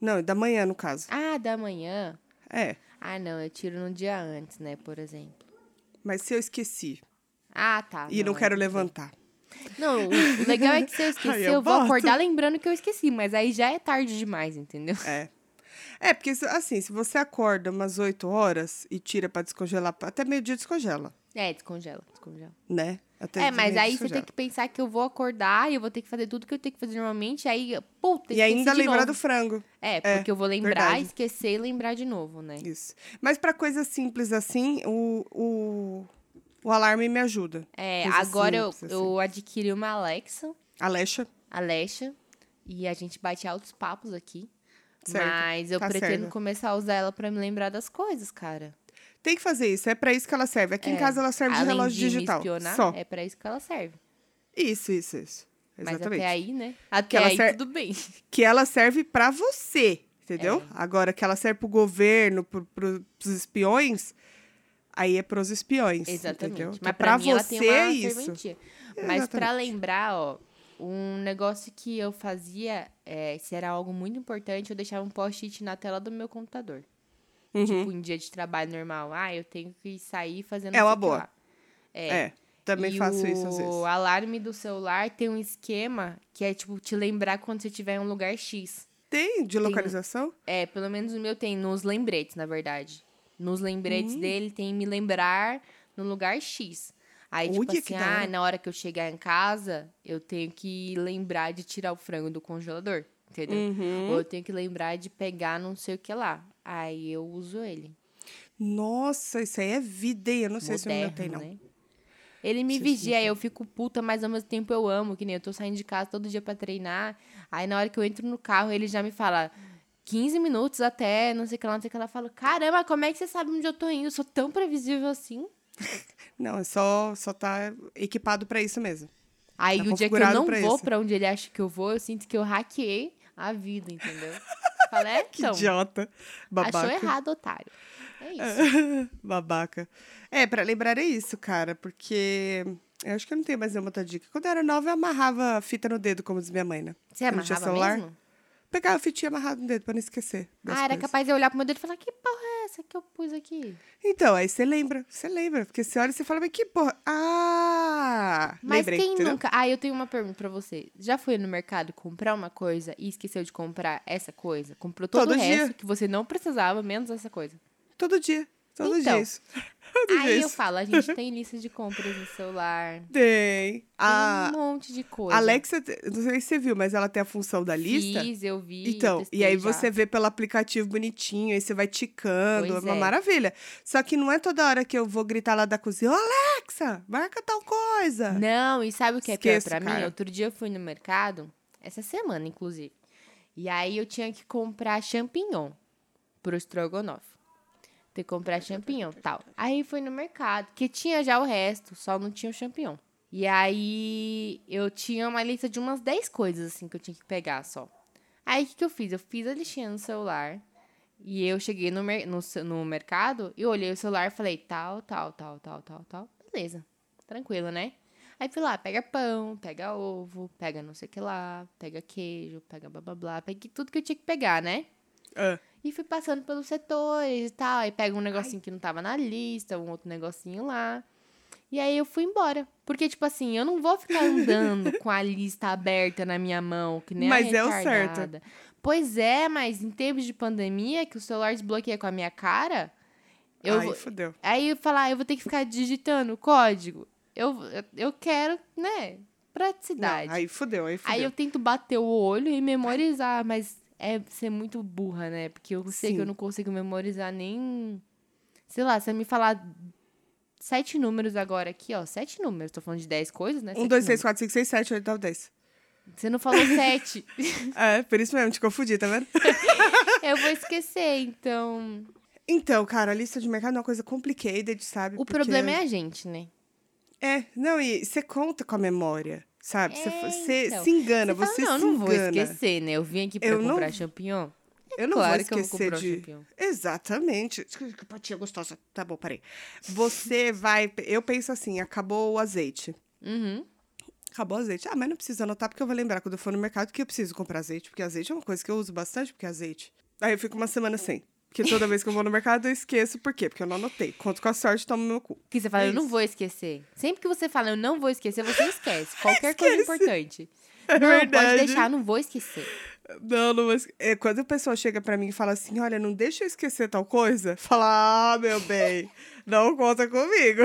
Não, da manhã, no caso. Ah, da manhã? É, Ah, não, eu tiro no dia antes, né, por exemplo. mas se eu esqueci Ah, tá. e não é quero tudo bem. Não, o legal é que se eu Aí esquecer, eu eu, vou acordar lembrando que eu esqueci, mas aí já é tarde demais, entendeu? É. É, porque assim, se você acorda umas 8 horas e tira pra descongelar, até meio-dia descongela, É, descongela, descongela. né? Até É, mas aí você descongela. tem que pensar que eu vou acordar e eu vou ter que fazer tudo que eu tenho que fazer normalmente, aí, puta, E ainda lembrar do frango. É, porque eu vou lembrar, verdade. esquecer e lembrar de novo, né? Isso. Mas pra coisas simples assim, o, o, o alarme me ajuda. É, Coisa agora eu, assim. eu adquiri uma Alexa, Alexa, Alexa, e a gente bate altos papos aqui. Certo, Mas eu tá pretendo certo. começar a usar ela pra me lembrar das coisas, cara. tem que fazer isso. É pra isso que ela serve. Aqui em É, casa ela serve de Além relógio de digital. Espionar, Só. É pra isso que ela serve. Isso, isso, isso. Mas Exatamente. até aí, né? Até ela aí ser- tudo bem. Que ela serve pra você, entendeu? É. Agora, que ela serve pro governo, pro, pro, pros espiões, aí é pros espiões. Exatamente. Entendeu? Mas é pra, pra mim ela você é isso. serventia. Mas pra Exatamente. lembrar, ó, um negócio que eu fazia, é, se era algo muito importante, eu deixava um post-it na tela do meu computador. Uhum. Tipo, em dia de trabalho normal. Ah, eu tenho que sair fazendo É uma o boa. lá. É. também e faço o isso às vezes. alarme do celular tem um esquema que é, tipo, te lembrar quando você estiver em um lugar X. Tem de localização? É, pelo menos o meu tem nos lembretes, na verdade. Nos lembretes Hum. dele tem me lembrar no lugar X. Aí, tipo Olha, que assim, da hora. ah, na hora que eu chegar em casa, eu tenho que lembrar de tirar o frango do congelador, entendeu? Uhum. Ou eu tenho que lembrar de pegar não sei o que lá. Aí eu uso ele. Nossa, isso aí é vida? Eu não sei se o meu Moderno, tem, não. né? Ele me se vigia, eu fico puta, mas ao mesmo tempo eu amo, que nem eu tô saindo de casa todo dia pra treinar. Aí na hora que eu entro no carro, ele já me fala 15 minutos até, não sei o que lá, não sei o que lá. Eu falo, caramba, como é que você sabe onde eu tô indo? Eu sou tão previsível assim. Não, é só, só tá equipado pra isso mesmo. Aí Tá o dia que eu não pra vou pra onde ele acha que eu vou, eu sinto que eu hackeei a vida, entendeu? Fala, é, Que então, idiota. Babaca. achou errado, otário. É isso. Babaca. É, pra lembrar é isso, cara, porque eu acho que eu não tenho mais nenhuma outra dica. Quando eu era nova, eu amarrava fita no dedo, como diz minha mãe, né? Você Eu amarrava celular. mesmo? Pegava a fitinha amarrada no dedo pra não esquecer. Ah, era coisas. capaz de olhar pro meu dedo e falar, que porra é essa que eu pus aqui? Então, aí você lembra, você lembra. Porque você olha e você fala, mas que porra. Ah! Mas lembrei, quem entendeu? nunca. Ah, eu tenho uma pergunta pra você. Já foi no mercado comprar uma coisa e esqueceu de comprar essa coisa? Comprou todo, Todo o resto dia. que você não precisava, menos essa coisa. Todo dia. Todo Então, dia isso. Todo dia Aí eu isso. falo, a gente tem lista de compras no celular. Tem. Tem A um monte de coisa. Alexa, não sei se você viu, mas ela tem a função da lista. Fiz, eu vi. Então, e aí já. você vê pelo aplicativo bonitinho, aí você vai ticando, Pois é uma é. maravilha. Só que não é toda hora que eu vou gritar lá da cozinha, Alexa, marca tal coisa. Não, e sabe o que é Esqueço, pior pra mim? cara. Outro dia eu fui no mercado, essa semana, inclusive. E aí eu tinha que comprar champignon pro estrogonofe. Ter que comprar champignon tal. Aí fui no mercado, que tinha já o resto, só não tinha o champignon. E aí eu tinha uma lista de umas 10 coisas assim que eu tinha que pegar só. Aí o que, que eu fiz? Eu fiz a listinha no celular. E eu cheguei no, no, no mercado e olhei o celular e falei, tal, tal, tal, tal, tal, tal. Beleza. Tranquilo, né? Aí fui lá, pega pão, pega ovo, pega não sei o que lá, pega queijo, pega blá blá blá. Peguei tudo que eu tinha que pegar, né? Ah, E fui passando pelos setores e tal. Aí pega um negocinho que não tava na lista, um outro negocinho lá. E aí eu fui embora. Porque, tipo assim, eu não vou ficar andando com a lista aberta na minha mão, que nem Mas é o certo. Pois é, mas em tempos de pandemia, que o celular desbloqueia com a minha cara, eu Ai, vou- fodeu. Aí eu falar, ah, eu vou ter que ficar digitando o código. Eu, eu- eu quero, né? Praticidade. Não, aí fodeu, aí fodeu. Aí eu tento bater o olho e memorizar, mas é ser muito burra, né? Porque eu sei que Sim. eu não consigo memorizar nem. Sei lá, se você me falar sete números agora aqui, ó. Sete números. Tô falando de dez coisas, né? Um, Sete dois, três, números. quatro, cinco, seis, sete, oito, nove, dez. Você não falou sete. É, por isso mesmo, te confundi, tá vendo? eu vou esquecer, então. Então, cara, a lista de mercado é uma coisa complicated, sabe? O problema é a gente, né? É, não, e você conta com a memória, sabe? Você, É, você então. se engana, fala, você, não, se não vou engana. esquecer, né? Eu vim aqui pra Eu não- comprar champignon. Eu não claro vou que eu vou esquecer comprar o de. champignon. Exatamente. Que patinha gostosa. Tá bom, parei. Você vai. Eu penso assim: acabou o azeite. Uhum. Acabou o azeite. Ah, mas não precisa anotar, porque eu vou lembrar quando eu for no mercado que eu preciso comprar azeite. Porque azeite é uma coisa que eu uso bastante, porque é azeite. Aí eu fico uma semana sem. Porque toda vez que eu vou no mercado eu esqueço. Por quê? Porque eu não anotei. Conto com a sorte, tomo meu cu. Que você fala, É eu não vou esquecer. Sempre que você fala, eu não vou esquecer, você esquece. Qualquer coisa Esquece. importante. É não, verdade. pode deixar, não vou esquecer. Não, não vou esque- é, Quando a pessoa chega pra mim e fala assim: olha, não deixa eu esquecer tal coisa, fala, ah, meu bem, não conta comigo.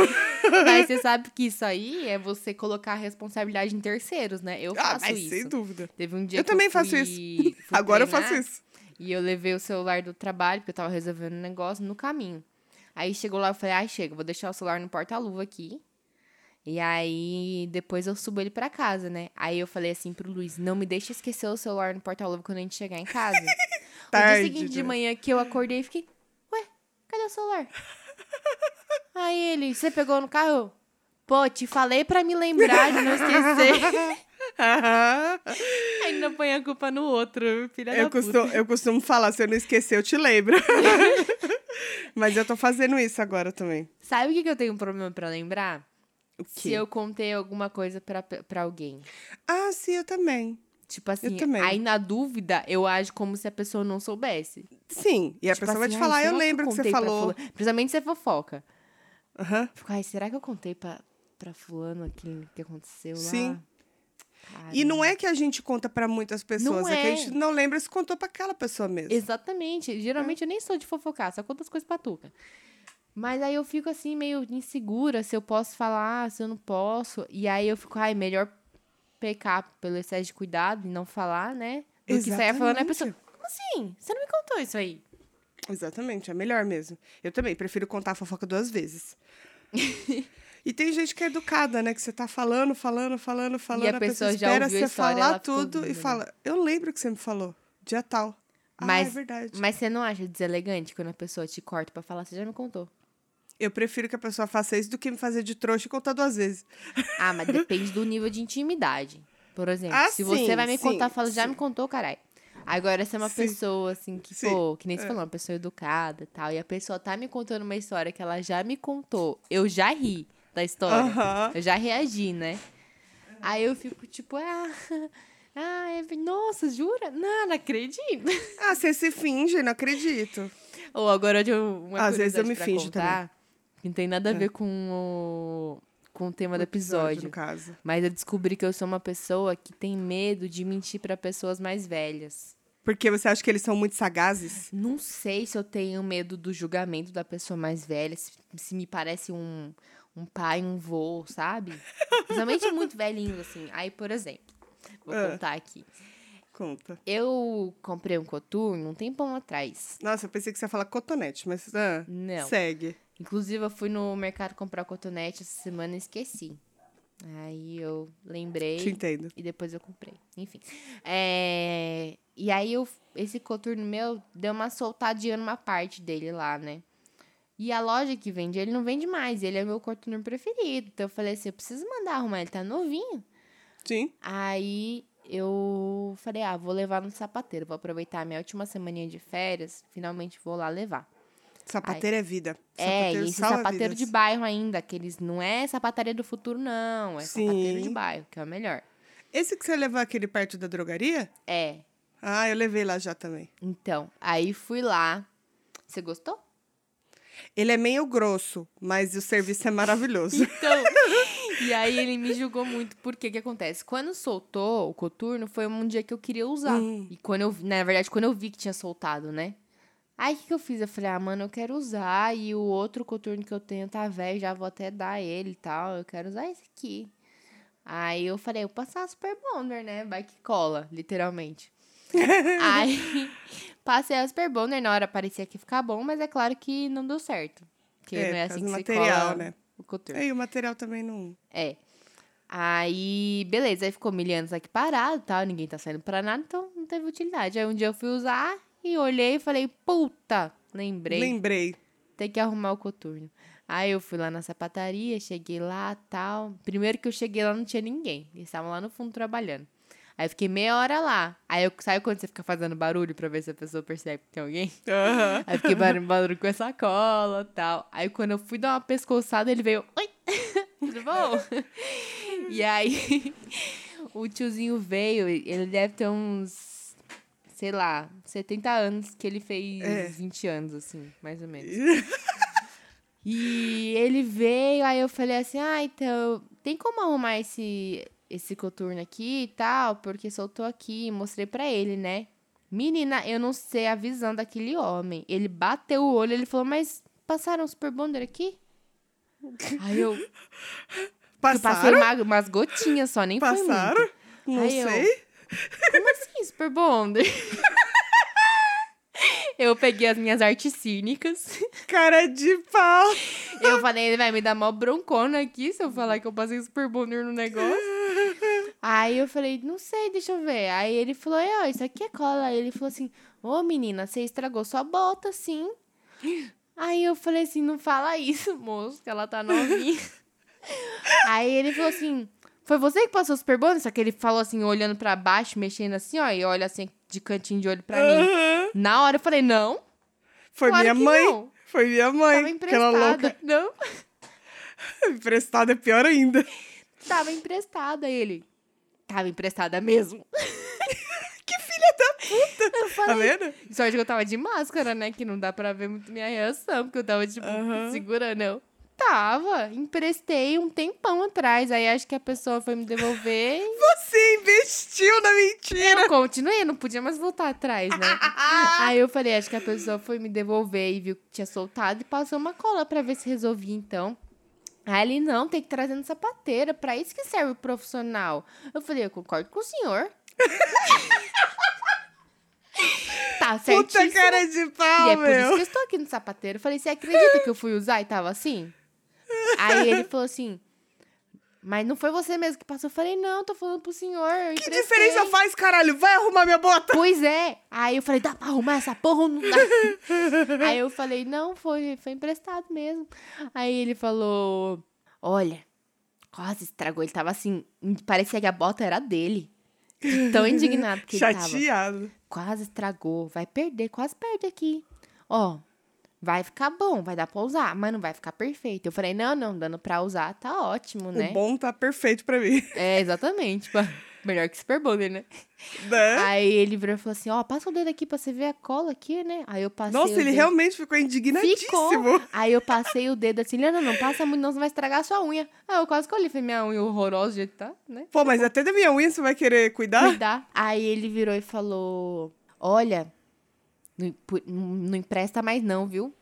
Mas você sabe que isso aí é você colocar a responsabilidade em terceiros, né? Eu ah, faço mas isso. sem dúvida. Teve um dia Eu que também eu fui, faço isso. Agora eu treinar faço isso. E eu levei o celular do trabalho, porque eu tava resolvendo um negócio no caminho. Aí chegou lá, eu falei, ai, chega, vou deixar o celular no porta-luva aqui. E aí, depois eu subo ele pra casa, né? Aí eu falei assim pro Luiz, não me deixa esquecer o celular no porta-luva quando a gente chegar em casa. no dia Tarde, seguinte de né? manhã que eu acordei e fiquei, ué, cadê o celular? aí ele, você pegou no carro? Pô, te falei pra me lembrar de não esquecer. Ainda põe a culpa no outro, filha eu, da puta. costumo, eu costumo falar, se eu não esquecer, eu te lembro. mas eu tô fazendo isso agora também. Sabe o que, que eu tenho um problema pra lembrar? O Se quê? eu contei alguma coisa pra, pra alguém. Ah, sim, eu também. Tipo assim, também. aí na dúvida, eu ajo como se a pessoa não soubesse. Sim, e a Tipo pessoa vai assim, te "Ai, falar, eu lembro que, você contei pra falou. fulano?" Principalmente se é fofoca. Aham. Eu Fico, ai, será que eu contei pra, pra fulano aquilo que aconteceu lá? Sim. E não é que a gente conta pra muitas pessoas, Não é. que a é. gente não lembra se contou pra aquela pessoa mesmo. Exatamente. Geralmente É. eu nem sou de fofocar, só conto as coisas patuca. Mas aí eu fico assim, meio insegura se eu posso falar, se eu não posso. E aí eu fico, ai, melhor pecar pelo excesso de cuidado e não falar, né? Do que sair falando, a pessoa, Exatamente. como assim? Você não me contou isso aí? Exatamente, é melhor mesmo. Eu também prefiro contar a fofoca duas vezes. e tem gente que é educada, né? Que você tá falando, falando, falando, falando. a pessoa já espera a você falar tudo e né? fala: Eu lembro que você me falou, dia tal. ah, é Mas- verdade. Mas você não acha deselegante quando a pessoa te corta pra falar, você já me contou? Eu prefiro que a pessoa faça isso do que me fazer de trouxa e contar duas vezes. Ah, mas depende do nível de intimidade. Por exemplo, Ah, se você sim, vai me sim, contar, fala, já me contou, caralho. Agora, se é uma Sim. pessoa, assim, que, pô, que nem você é. falou, uma pessoa educada e tal, e a pessoa tá me contando uma história que ela já me contou, eu já ri da história. Eu já reagi, né? Aí eu fico tipo, ah, ah, é, nossa, jura? Não, não acredito. Ah, você se finge, não acredito. Ou agora de uma Às vezes eu me finjo contar, que não tem nada a É. ver com o, com o tema do No episódio. Caso. Mas eu descobri que eu sou uma pessoa que tem medo de mentir pra pessoas mais velhas. Porque você acha que eles são muito sagazes? Não sei se eu tenho medo do julgamento da pessoa mais velha, se, se me parece um, um pai, um vô, sabe? Principalmente muito velhinho, assim. Aí, por exemplo, vou Ah. contar aqui. Conta. Eu comprei um coturno um tempão atrás. Nossa, eu pensei que você ia falar cotonete, mas ah, Não. segue. Inclusive, eu fui no mercado comprar cotonete essa semana e esqueci. Aí eu lembrei. Te entendo. E depois eu comprei. Enfim. É, E aí, eu... esse coturno meu deu uma soltadinha numa parte dele lá, né? E a loja que vende, ele não vende mais. Ele é meu coturno preferido. Então eu falei assim: eu preciso mandar arrumar, ele tá novinho. Sim. Aí eu falei: ah, vou levar no sapateiro. Vou aproveitar a minha última semaninha de férias. Finalmente vou lá levar. Sapateiro é vida. É, Sapateiro e esse sapateiro de vidas. bairro ainda, aqueles não é sapataria do futuro, não. É sapateiro de Sim. bairro, que é o melhor. Esse que você levou aquele perto da drogaria? É. Ah, eu levei lá já também. Então, aí fui lá. Você gostou? Ele é meio grosso, mas o serviço é maravilhoso. Então, e aí ele me julgou muito. Porque que acontece? Quando soltou o coturno, foi um dia que eu queria usar. Hum. E quando eu, na verdade, quando eu vi que tinha soltado, né? Aí o que, que eu fiz? Eu falei, ah, mano, eu quero usar. E o outro coturno que eu tenho tá velho, já vou até dar ele e tal. Eu quero usar esse aqui. Aí eu falei, eu vou passar Super Bonder, né? Vai que cola, literalmente. Aí passei a Super Bonder, na hora parecia que ia ficar bom, mas é claro que não deu certo. Porque É, não é assim que causa se material, cola né? o coturno. É, e o material também não. É. Aí, beleza, aí ficou mil anos aqui parado e tal, ninguém tá saindo pra nada, então não teve utilidade. Aí um dia eu fui usar e olhei e falei, puta, lembrei, Lembrei. tem que arrumar o coturno. Aí eu fui lá na sapataria, cheguei lá tal. Primeiro que eu cheguei lá não tinha ninguém, eles estavam lá no fundo trabalhando. Aí eu fiquei meia hora lá. Aí eu sabe quando você fica fazendo barulho pra ver se a pessoa percebe que tem alguém? Aham. Aí fiquei barulho, barulho com essa cola e tal. Aí quando eu fui dar uma pescoçada, ele veio. Oi! Tudo bom? e aí o tiozinho veio, ele deve ter uns, sei lá, 70 anos que ele fez É. 20 anos, assim, mais ou menos. E ele veio, aí eu falei assim, ah, então, tem como arrumar esse, esse coturno aqui e tal? Porque soltou aqui, mostrei pra ele, né? Menina, eu não sei a visão daquele homem. Ele bateu o olho, ele falou, mas passaram um super bonder aqui? Aí eu, eu passei Passaram? uma- umas gotinhas só, nem foi Passaram? muito. Não Aí eu- sei. Como assim, super bonder? eu peguei as minhas artes cínicas. Cara de pau. Eu falei, ele vai me dar mó broncona aqui se eu falar que eu passei super bonder no negócio. Aí eu falei, não sei, deixa eu ver. Aí ele falou, ó, isso aqui é cola. Aí ele falou assim, ô menina, você estragou sua bota, sim. Aí eu falei assim, não fala isso, moço, que ela tá novinha. Aí ele falou assim, foi você que passou o super bonder? Só que ele falou assim, olhando pra baixo, mexendo assim, ó, e olha assim, de cantinho de olho pra mim. Na hora eu falei, não, Foi Claro minha mãe. não. Foi minha mãe. tava Aquela louca. emprestada. Não, Emprestada é pior ainda. tava emprestada. Ele, tava emprestada mesmo. Que filha da puta. Eu Tá falei, vendo? sorte que eu tava de máscara, né? Que não dá pra ver muito minha reação, porque eu tava, tipo, Aham. segurando. Eu tava, emprestei um tempão atrás. Aí acho que a pessoa foi me devolver e Você investiu na mentira. eu continuei, não podia mais voltar atrás, né? Aí eu falei, acho que a pessoa foi me devolver e viu que tinha soltado e passou uma cola pra ver se resolvia, então. Aí ele, não, tem que trazer no sapateira, pra isso que serve o profissional. Eu falei, eu concordo com o senhor. tá certíssimo. Puta cara de E pau, é por isso meu. que eu estou aqui no sapateiro. Eu falei, você acredita que eu fui usar e tava assim? Aí ele falou assim, mas não foi você mesmo que passou? Eu falei, não, tô falando pro senhor. Que emprestei." diferença faz, caralho? Vai arrumar minha bota. Pois é. Aí eu falei, dá pra arrumar essa porra ou não dá? Aí eu falei, não, foi, foi emprestado mesmo. Aí ele falou, olha, quase estragou. Ele tava assim, parecia que a bota era dele. De Tão indignado que ele tava. Chateado. Quase estragou, vai perder, quase perde aqui. Ó, vai ficar bom, vai dar pra usar, mas não vai ficar perfeito. Eu falei, não, não, dando pra usar, tá ótimo, né? O bom tá perfeito pra mim. É, exatamente. tipo, melhor que Super Bonder, né? Né? Aí ele virou e falou assim, ó, passa o dedo aqui pra você ver a cola aqui, né? Aí eu passei Nossa, ele dedo. realmente ficou indignadíssimo. Ficou. Aí eu passei o dedo assim, não, não, não passa muito, não, você vai estragar a sua unha. Aí eu quase colhi, falei, minha unha horrorosa do jeito que tá, né? Pô, mas até da minha unha você vai querer cuidar? Cuidar. Aí ele virou e falou, olha, não, empresta mais não, viu?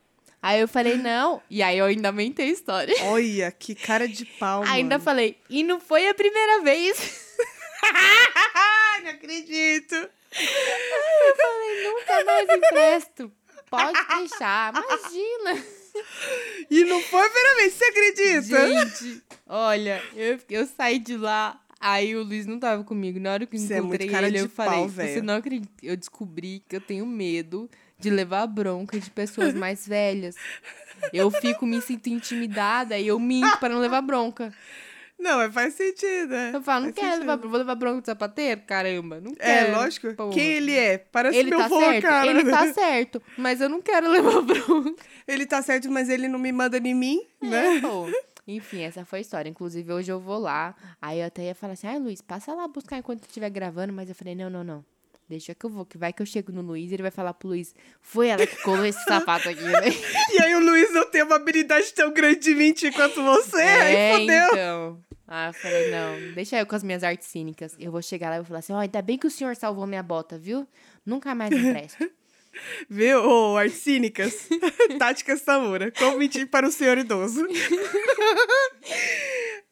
Aí eu falei, não. E aí eu ainda aumentei a história. Olha, que cara de pau, Ainda mano. falei, e não foi a primeira vez. não acredito. Eu falei, nunca mais empresto. Pode deixar, imagina. E não foi a primeira vez, você acredita? Gente, olha, eu, eu saí de lá, aí o Luiz não tava comigo. Na hora que eu Você é encontrei cara ele, eu falei, pau, você velho." não acredita. Eu descobri que eu tenho medo de levar bronca de pessoas mais velhas. Eu fico, me sinto intimidada e eu minto para não levar bronca. Não, faz sentido, né? Eu falo, não Faz quero sentido. levar bronca. Vou levar bronca do sapateiro? Caramba, não É, quero. lógico. Porra. Quem ele é? Parece Ele meu tá avô, certo? cara. Ele tá certo, mas eu não quero levar bronca. Ele tá certo, mas ele não me manda em mim, né? É, pô. Enfim, essa foi a história. Inclusive, hoje eu vou lá. Aí eu até ia falar assim, ai, Luiz, passa lá buscar enquanto estiver gravando. Mas eu falei, não, não, não. Deixa que eu vou, que vai que eu chego no Luiz e ele vai falar pro Luiz, foi ela que colou esse sapato aqui, né? E aí o Luiz não tem uma habilidade tão grande de mentir quanto você, é, aí fodeu. então. Ah, eu falei, não, deixa eu com as minhas artes cínicas. Eu vou chegar lá e vou falar assim, ó, ainda bem que o senhor salvou minha bota, viu? Nunca mais empresto. Viu? Ô, artes cínicas. Tática Samura. Como mentir para o senhor idoso.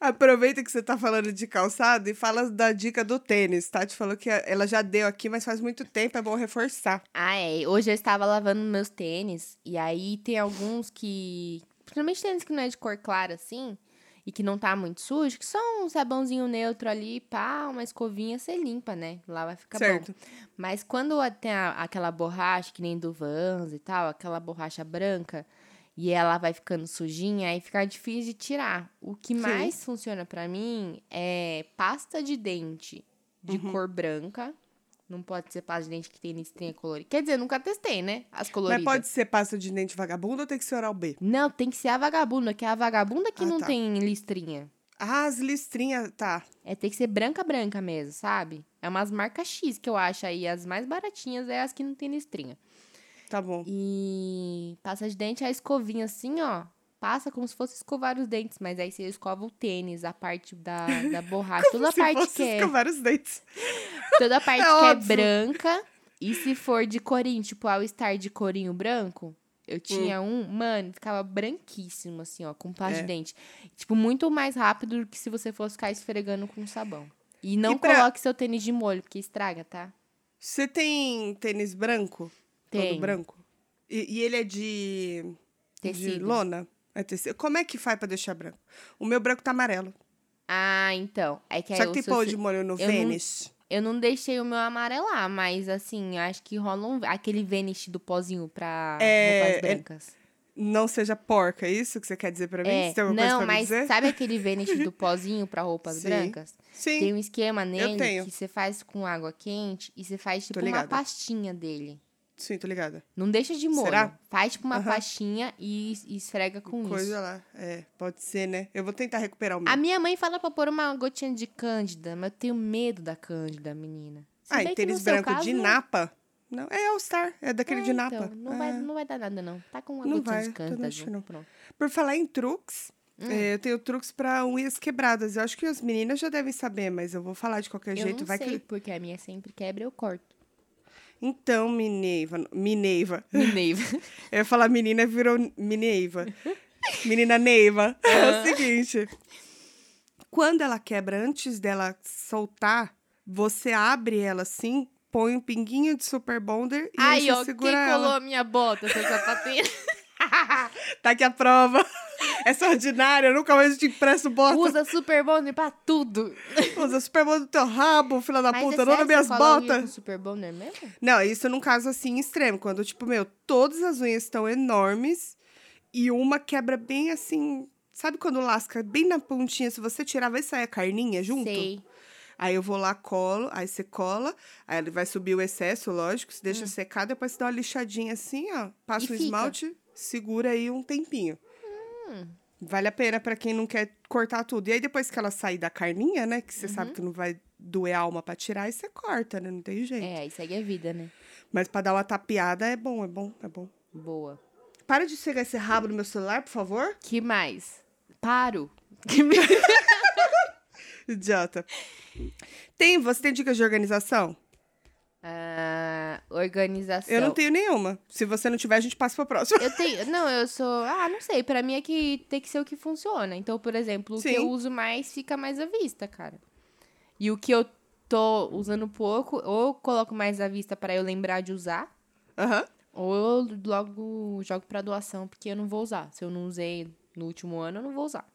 Aproveita que você tá falando de calçado e fala da dica do tênis. Tati falou que ela já deu aqui, mas faz muito tempo, é bom reforçar. Ah, é. Hoje eu estava lavando meus tênis. E aí tem alguns que. Principalmente tênis que não é de cor clara assim. E que não tá muito sujo, que só um sabãozinho neutro ali, pá, uma escovinha, você limpa, né? Lá vai ficar Certo. bom. Mas quando tem a- aquela borracha, que nem do Vans e tal, aquela borracha branca, e ela vai ficando sujinha, aí fica difícil de tirar. O que Sim. mais funciona pra mim é pasta de dente de Uhum. cor branca. Não pode ser pasta de dente que tem listrinha colorida. Quer dizer, eu nunca testei, né? As coloridas. Mas pode ser pasta de dente vagabundo ou tem que ser oral B? Não, tem que ser a vagabunda, que é a vagabunda que Ah, não tá. tem listrinha. Ah, as listrinhas, tá. É, tem que ser branca, branca mesmo, sabe? É umas marcas X que eu acho aí. As mais baratinhas é as que não tem listrinha. Tá bom. E passa de dente, a escovinha assim, ó. Passa como se fosse escovar os dentes, mas aí você escova o tênis, a parte da, da borracha, toda a parte fosse que é, escovar os dentes. toda a parte É que é óbvio. branca. E se for de corinho, tipo All Star de corinho branco, eu Hum. tinha um, mano, ficava branquíssimo assim, ó, com pasta É. de dente. Tipo, muito mais rápido do que se você fosse ficar esfregando com sabão. E não E pra- coloque seu tênis de molho, porque estraga, tá? Você tem tênis branco? Todo Tenho. branco? E, e ele é de. De Tecido. lona? É tecido. Como é que faz pra deixar branco? O meu branco tá amarelo. Ah, então. É que Só que tem pão de molho no eu não-. Eu não deixei o meu amarelar, mas assim, acho que rola um, aquele Vanish do pozinho pra É, roupas é- brancas. Não seja porca, é isso que você quer dizer pra mim? É, não, mas sabe aquele Vanish do pozinho pra roupas Sim. brancas? Sim. Tem um esquema nele que você faz com água quente e você faz tipo uma pastinha dele. Sim, tô ligada. Não deixa de molho. Será? Faz tipo uma Aham. pastinha e, e esfrega com Coisa isso. lá. É, pode ser, né? Eu vou tentar recuperar o meu. A minha mãe fala pra pôr uma gotinha de cândida, mas eu tenho medo da cândida, menina. Se ah, e tênis branco caso, de napa? Não, é All Star, é daquele É, de napa. então, não, vai, não vai dar nada, não. Tá com uma Não gotinha vai, de cândida. não. Pronto. Por falar em truques, Hum. é, eu tenho truques pra unhas quebradas. Eu acho que as meninas já devem saber, mas eu vou falar de qualquer Eu jeito. não vai sei, que. porque a minha sempre quebra e eu corto. Então, Mineiva. Mineiva. Neiva. Eu ia falar menina, virou Mineiva. Menina Neiva. É o seguinte. Quando ela quebra, antes dela soltar, você abre ela assim, põe um pinguinho de super bonder e aí Aí, você ó, quem segura colou ela. a minha bota, seu sapateiro? Tá aqui a prova. Essa ordinária, nunca mais te empresto bota. Usa Super Bonder pra tudo. Usa super bonder no teu rabo, filha da Mas puta, é não nas minhas botas. Super Bonder mesmo? Não, isso num caso assim extremo, quando, tipo, meu, todas as unhas estão enormes e uma quebra bem assim. Sabe quando lasca bem na pontinha? Se você tirar, vai sair a carninha junto? Sei. Aí eu vou lá, colo, aí você cola, aí ele vai subir o excesso, lógico, você deixa secar, depois você dá uma lixadinha assim, ó, passa Hum. E o fica. esmalte, segura aí um tempinho. Hum. Vale a pena pra quem não quer cortar tudo. E aí depois que ela sair da carninha, né, que você Uhum. sabe que não vai doer a alma pra tirar, aí você corta, né, não tem jeito. É, aí segue a vida, né? Mas pra dar uma tapeada é bom, é bom, é bom. Boa. Para de chegar esse rabo no meu celular, por favor. Que mais? Paro. Idiota. Tem, você tem dicas de organização? Ah, organização. Eu não tenho nenhuma. Se você não tiver, a gente passa pra próxima. Eu tenho. Não, eu sou. Ah, não sei. Pra mim é que tem que ser o que funciona. Então, por exemplo, o que Sim. eu uso mais fica mais à vista, cara. E o que eu tô usando pouco, ou coloco mais à vista pra eu lembrar de usar, Aham. ou eu logo jogo pra doação, porque eu não vou usar. Se eu não usei no último ano, eu não vou usar.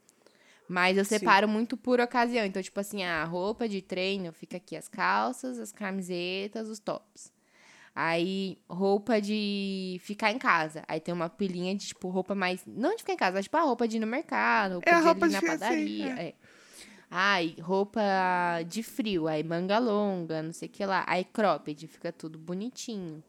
Mas eu Sim. separo muito por ocasião. Então, tipo assim, a roupa de treino fica aqui as calças, as camisetas, os tops. Aí, roupa de ficar em casa. Aí tem uma pilinha de, tipo, roupa mais. Não de ficar em casa, mas, tipo, a roupa de ir no mercado, roupa É, a de ir roupa de na ficar assim, padaria. é. Ai, roupa de frio, aí manga longa, não sei o que lá. Aí cropped, fica tudo bonitinho.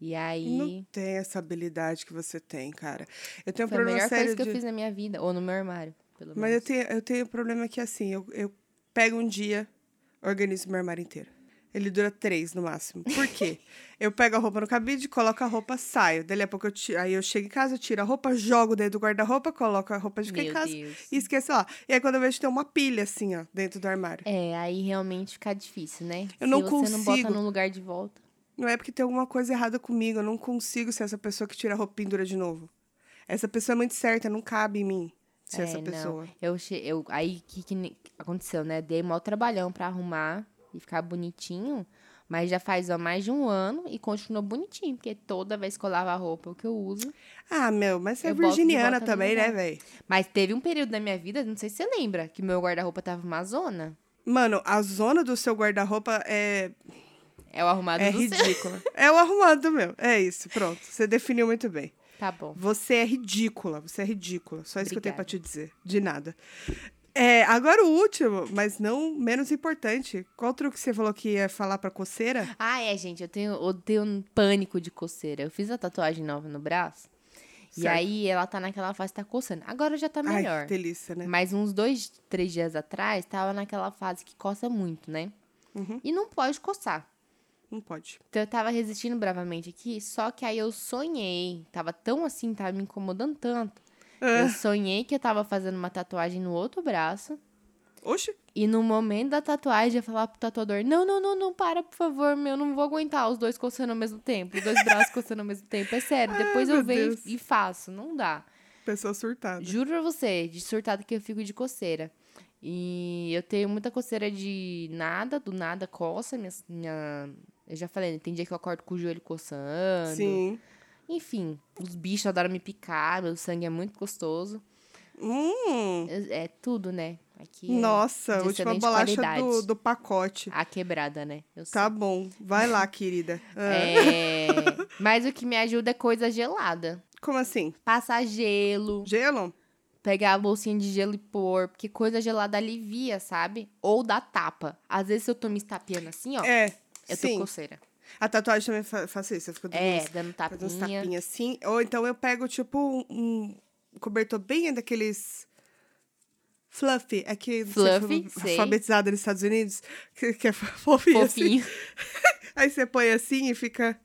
E aí. Não tem essa habilidade que você tem, cara. Eu tenho um Foi a problema melhor sério coisa que de... eu fiz na minha vida, ou no meu armário, pelo Mas eu menos. tenho, eu tenho um problema que, assim, eu, eu pego um dia, organizo meu armário inteiro. Ele dura três no máximo. Por quê? eu pego a roupa no cabide, coloco a roupa, saio. Daí a pouco eu tiro, aí eu chego em casa, tiro a roupa, jogo dentro do guarda-roupa, coloco a roupa de ficar em casa Deus. e esqueço lá. E aí quando eu vejo tem uma pilha assim, ó, dentro do armário. É, aí realmente fica difícil, né? Eu Se não você não bota consigo. no lugar de volta. Não é porque tem alguma coisa errada comigo. Eu não consigo ser essa pessoa que tira a roupa e pendura de novo. Essa pessoa é muito certa, não cabe em mim ser É, essa não. pessoa. Eu, che... eu aí que, que aconteceu, né? Dei maior trabalhão pra arrumar e ficar bonitinho, mas já faz ó, mais de um ano e continuou bonitinho, porque toda vez que eu lavo a roupa, é o que eu uso. Ah, meu, mas você é Eu virginiana também, né, velho? Mas teve um período da minha vida, não sei se você lembra, que meu guarda-roupa tava uma zona. Mano, a zona do seu guarda-roupa é, É o arrumado é do seu. ridícula. é o arrumado do meu. É isso, pronto. Você definiu muito bem. Tá bom. Você é ridícula, você é ridícula. Só isso que eu tenho pra Obrigada. te dizer. De nada. É, agora o último, mas não menos importante. Qual outro que você falou que ia falar pra coceira? Ah, é, gente, eu tenho, eu tenho um pânico de coceira. Eu fiz a tatuagem nova no braço. E Certo. aí ela tá naquela fase, tá coçando. Agora já tá melhor. Ai, que delícia, né? Mas uns dois, três dias atrás, tava naquela fase que coça muito, né? Uhum. E não pode coçar. Não pode. Então eu tava resistindo bravamente aqui, só que aí eu sonhei. Tava tão assim, tava me incomodando tanto. Eu Ah, sonhei que eu tava fazendo uma tatuagem no outro braço. oxe, E no momento da tatuagem, eu falava pro tatuador: Não, não, não, não, para, por favor, meu, não vou aguentar os dois coçando ao mesmo tempo, os dois braços coçando ao mesmo tempo. É sério, depois eu venho Deus. e faço, não dá. pessoa surtada. Juro pra você, de surtada que eu fico de coceira. E eu tenho muita coceira de nada, do nada coça. Minha, minha- eu já falei, né, tem dia que eu acordo com o joelho coçando. Sim. Enfim, os bichos adoram me picar, meu sangue é muito gostoso. Hum, É, é tudo, né? Aqui é nossa, de última bolacha do, do pacote. a quebrada, né? Tá bom, vai lá, querida. Ah, É, mas o que me ajuda é coisa gelada. Como assim? Passar gelo, Gelo? pegar a bolsinha de gelo e pôr, porque coisa gelada alivia, sabe? Ou dá tapa. Às vezes eu tô me estapeando assim, ó, É, eu tô sim. coceira. A tatuagem também fa faço isso. Eu fico dando É, uns, dando fazendo uns tapinha. tapinhas assim. Ou então eu pego, tipo, um, um cobertor bem daqueles... Fluffy, é que você Fluffy, sei. alfabetizada nos Estados Unidos, que, que é fofinho, assim. Fofinho. Aí você põe assim e fica.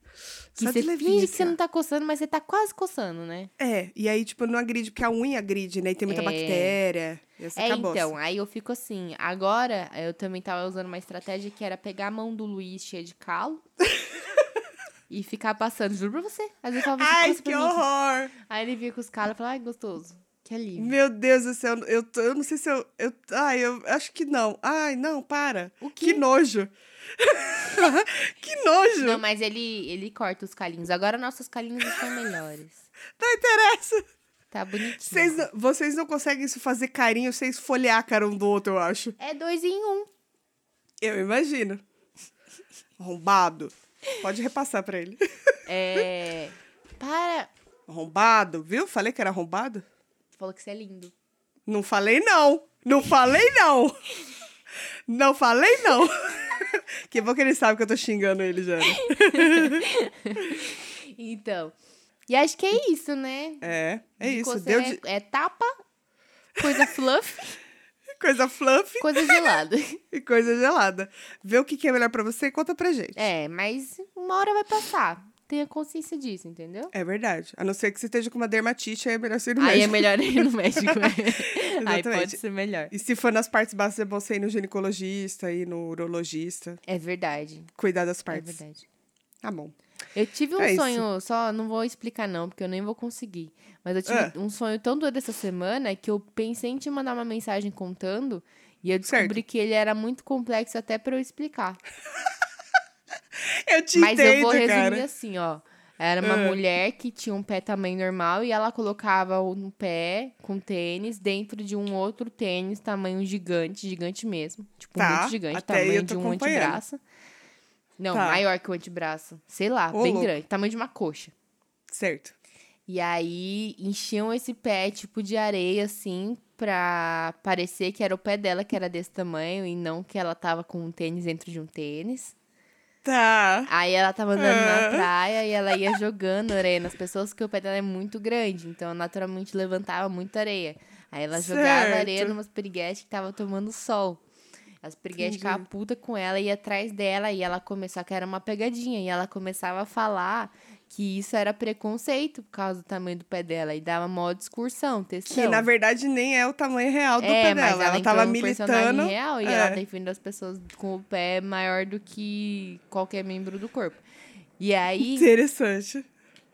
Que Só você de finge que assim, você não tá coçando, mas você tá quase coçando, né? É, e aí, tipo, não agride, porque a unha agride, né? E tem muita É. bactéria. Essa É, acabou. então, aí eu fico assim. Agora, eu também tava usando uma estratégia que era pegar a mão do Luiz cheia de calo e ficar passando. Juro pra você. Às vezes eu falava Ai, assim, que horror! Aí ele via com os calos e falava, ai, gostoso. Que alívio. Meu Deus do céu, eu, tô- eu não sei se eu, eu. Ai, eu acho que não. Ai, não, para. O Que quê? nojo. que nojo. Não, mas ele, ele corta os calinhos. Agora nossos calinhos estão melhores. Não interessa. Tá bonitinho. Vocês, não- vocês não conseguem fazer carinho sem esfolhar a cara um do outro, eu acho. É dois em um. Eu imagino. Arrombado. Pode repassar pra ele. É. Para. Arrombado, viu? Falei que era arrombado? Falou que você é lindo. Não falei não. Não falei não. Não falei não. Que bom que ele sabe que eu tô xingando ele já. Então. E acho que é isso, né? É, é De isso. Deu de... é, é tapa, coisa fluff, coisa fluffy coisa gelada. e coisa gelada. Vê o que que é melhor pra você e conta pra gente. É, mas uma hora vai passar. Tenha consciência disso, entendeu? É verdade. A não ser que você esteja com uma dermatite, aí é melhor ir no Aí é médico. melhor ir no médico. Aí Exatamente. pode ser melhor. E se for nas partes baixas, é bom você ir no ginecologista, ir no urologista. É verdade. Cuidar das É partes. verdade. Tá bom. Eu tive um É isso. sonho, só não vou explicar não, porque eu nem vou conseguir. Mas eu tive Ah. um sonho tão doido essa semana que eu pensei em te mandar uma mensagem contando e eu descobri Certo. que ele era muito complexo até pra eu explicar. Eu te Mas entendo, eu vou resumir cara. assim, ó. Era uma Ah. mulher que tinha um pé tamanho normal e ela colocava um pé com tênis dentro de um outro tênis tamanho gigante, gigante mesmo. Tipo, Tá, muito gigante, tamanho de um antebraço. Não, Tá. maior que o antebraço. Sei lá, Ô, bem louco. grande, tamanho de uma coxa. Certo. E aí enchiam esse pé tipo de areia assim pra parecer que era o pé dela que era desse tamanho e não que ela tava com um tênis dentro de um tênis. Tá. Aí ela tava andando Ah. na praia e ela ia jogando areia nas pessoas porque o pé dela é muito grande, então naturalmente levantava muita areia. Aí ela jogava Certo. areia numas piriguetes que tava tomando sol. As Entendi. ficavam puta com ela, ia atrás dela e ela começou, que era uma pegadinha, e ela começava a falar que isso era preconceito por causa do tamanho do pé dela, e dava mó discursão, textão. Que na verdade nem é o tamanho real do é, pé mas dela. ela, Ela, tava militando. real e é. ela defende as pessoas com o pé maior do que qualquer membro do corpo. E aí, Interessante.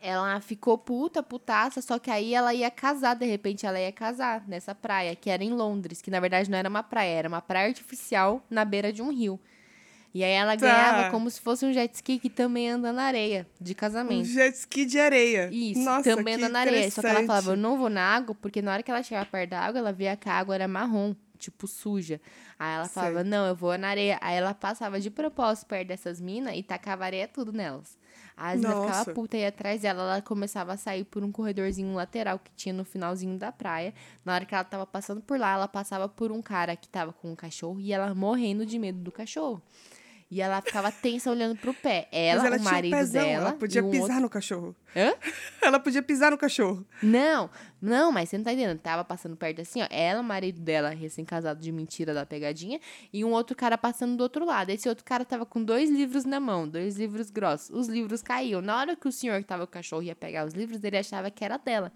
ela ficou puta, putaça, só que aí ela ia casar, de repente ela ia casar nessa praia, que era em Londres, que na verdade não era uma praia, era uma praia artificial na beira de um rio. E aí ela Tá. ganhava como se fosse um jet ski que também anda na areia, de Um casamento. jet ski de areia. Isso, Nossa, também anda na areia. Só que ela falava, eu não vou na água, porque na hora que ela chegava perto da água, ela via que a água era marrom, tipo suja. Aí ela falava, Sei. não, eu vou na areia. Aí ela passava de propósito perto dessas minas e tacava areia tudo nelas. Aí as minas ficavam puta e atrás dela, ela começava a sair por um corredorzinho lateral que tinha no finalzinho da praia. Na hora que ela tava passando por lá, ela passava por um cara que tava com um cachorro e ela morrendo de medo do cachorro. E ela ficava tensa olhando pro pé. Ela, ela o tinha um marido pezão, dela. Ela podia um pisar outro... no cachorro. Hã? Ela podia pisar no cachorro. Não, não, mas você não tá entendendo. Tava passando perto assim, ó. Ela, o marido dela, recém-casado de mentira da pegadinha, e um outro cara passando do outro lado. Esse outro cara tava com dois livros na mão, dois livros grossos. Os livros caíam. Na hora que o senhor que tava com o cachorro ia pegar os livros, ele achava que era dela.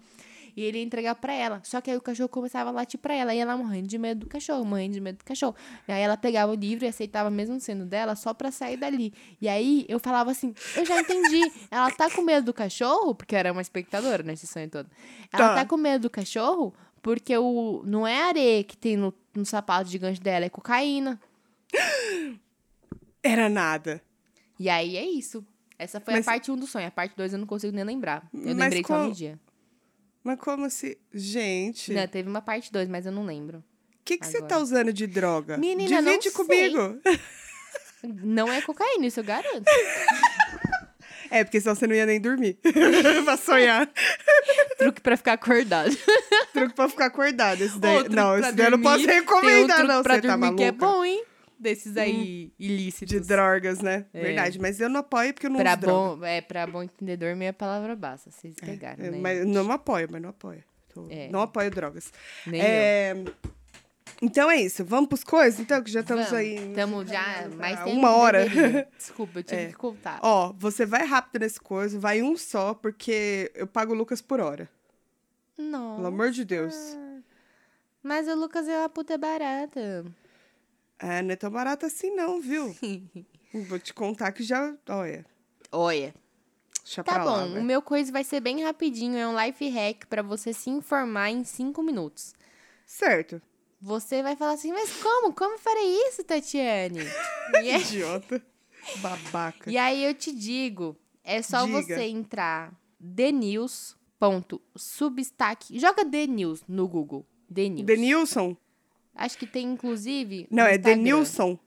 E ele ia entregar pra ela. Só que aí o cachorro começava a latir pra ela. E ela morrendo de medo do cachorro, morrendo de medo do cachorro. E aí ela pegava o livro e aceitava, mesmo sendo dela, só pra sair dali. E aí eu falava assim: eu já entendi. Ela tá com medo do cachorro, porque eu era uma espectadora nesse sonho todo. Ela Tá. tá com medo do cachorro porque o, não é areia que tem no, no sapato gigante dela, é cocaína. Era nada. E aí é isso. Essa foi Mas- a parte 1 do sonho. A parte 2 eu não consigo nem lembrar. Eu Mas lembrei só qual- no dia. Mas como se. Gente. Não, teve uma parte 2, mas eu não lembro. O que, que você tá usando de droga? Menina, não Divide sei. comigo. Não é cocaína, isso eu garanto. É, porque senão você não ia nem dormir. pra sonhar. Truque pra ficar acordado. Truque pra ficar acordado. Esse daí. Não, esse daí eu não posso um recomendar, truque não. Você tá maluca? que é bom, hein? Desses aí ilícitos. De drogas, né? É. Verdade. Mas eu não apoio porque eu não Pra uso droga. bom, é, pra bom entendedor, meia palavra basta. Vocês pegaram, É, né? Mas não apoio, mas não apoio. Tô- É. Não apoio drogas. Nem eu. É, Então é isso. Vamos pros coisas? Então, que já estamos Vamos, aí. Tamo já mais Ah, tempo uma hora. deveria. Desculpa, eu tive É. que contar. Ó, você vai rápido nesse coisa, vai um só, porque eu pago o Lucas por hora. Não. Pelo amor de Deus. Mas o Lucas é uma puta barata. É, não é tão barato assim, não, viu? Vou te contar que já. Olha. Olha. Deixa Tá pra bom, lá, o meu quiz vai ser bem rapidinho. É um life hack pra você se informar em cinco minutos. Certo. Você vai falar assim, mas como? Como farei isso, Tatiane? É- Idiota. Babaca. e aí eu te digo, é só Diga. você entrar thenews.substack. Joga The News no Google. Denilson? Acho que tem, inclusive. Não, é. Denilson.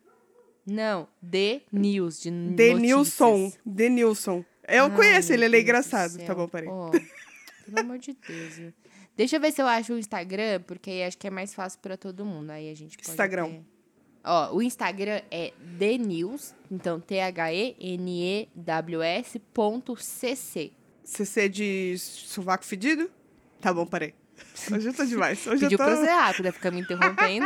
Não, The News, de Denilson. Denilson. Eu Ai, conheço ele, ele é engraçado. Tá bom, peraí. Ó, pelo amor de Deus. Deixa eu ver se eu acho o Instagram, porque aí acho que é mais fácil pra todo mundo. Aí a gente pode. Instagram. Ó, o Instagram é The News, então T-H-E-N-E-W-S ponto C-C. De sovaco fedido? Tá bom, peraí. Hoje eu tô demais. Hoje Pediu eu tô... pra ser rápida, fica me interrompendo.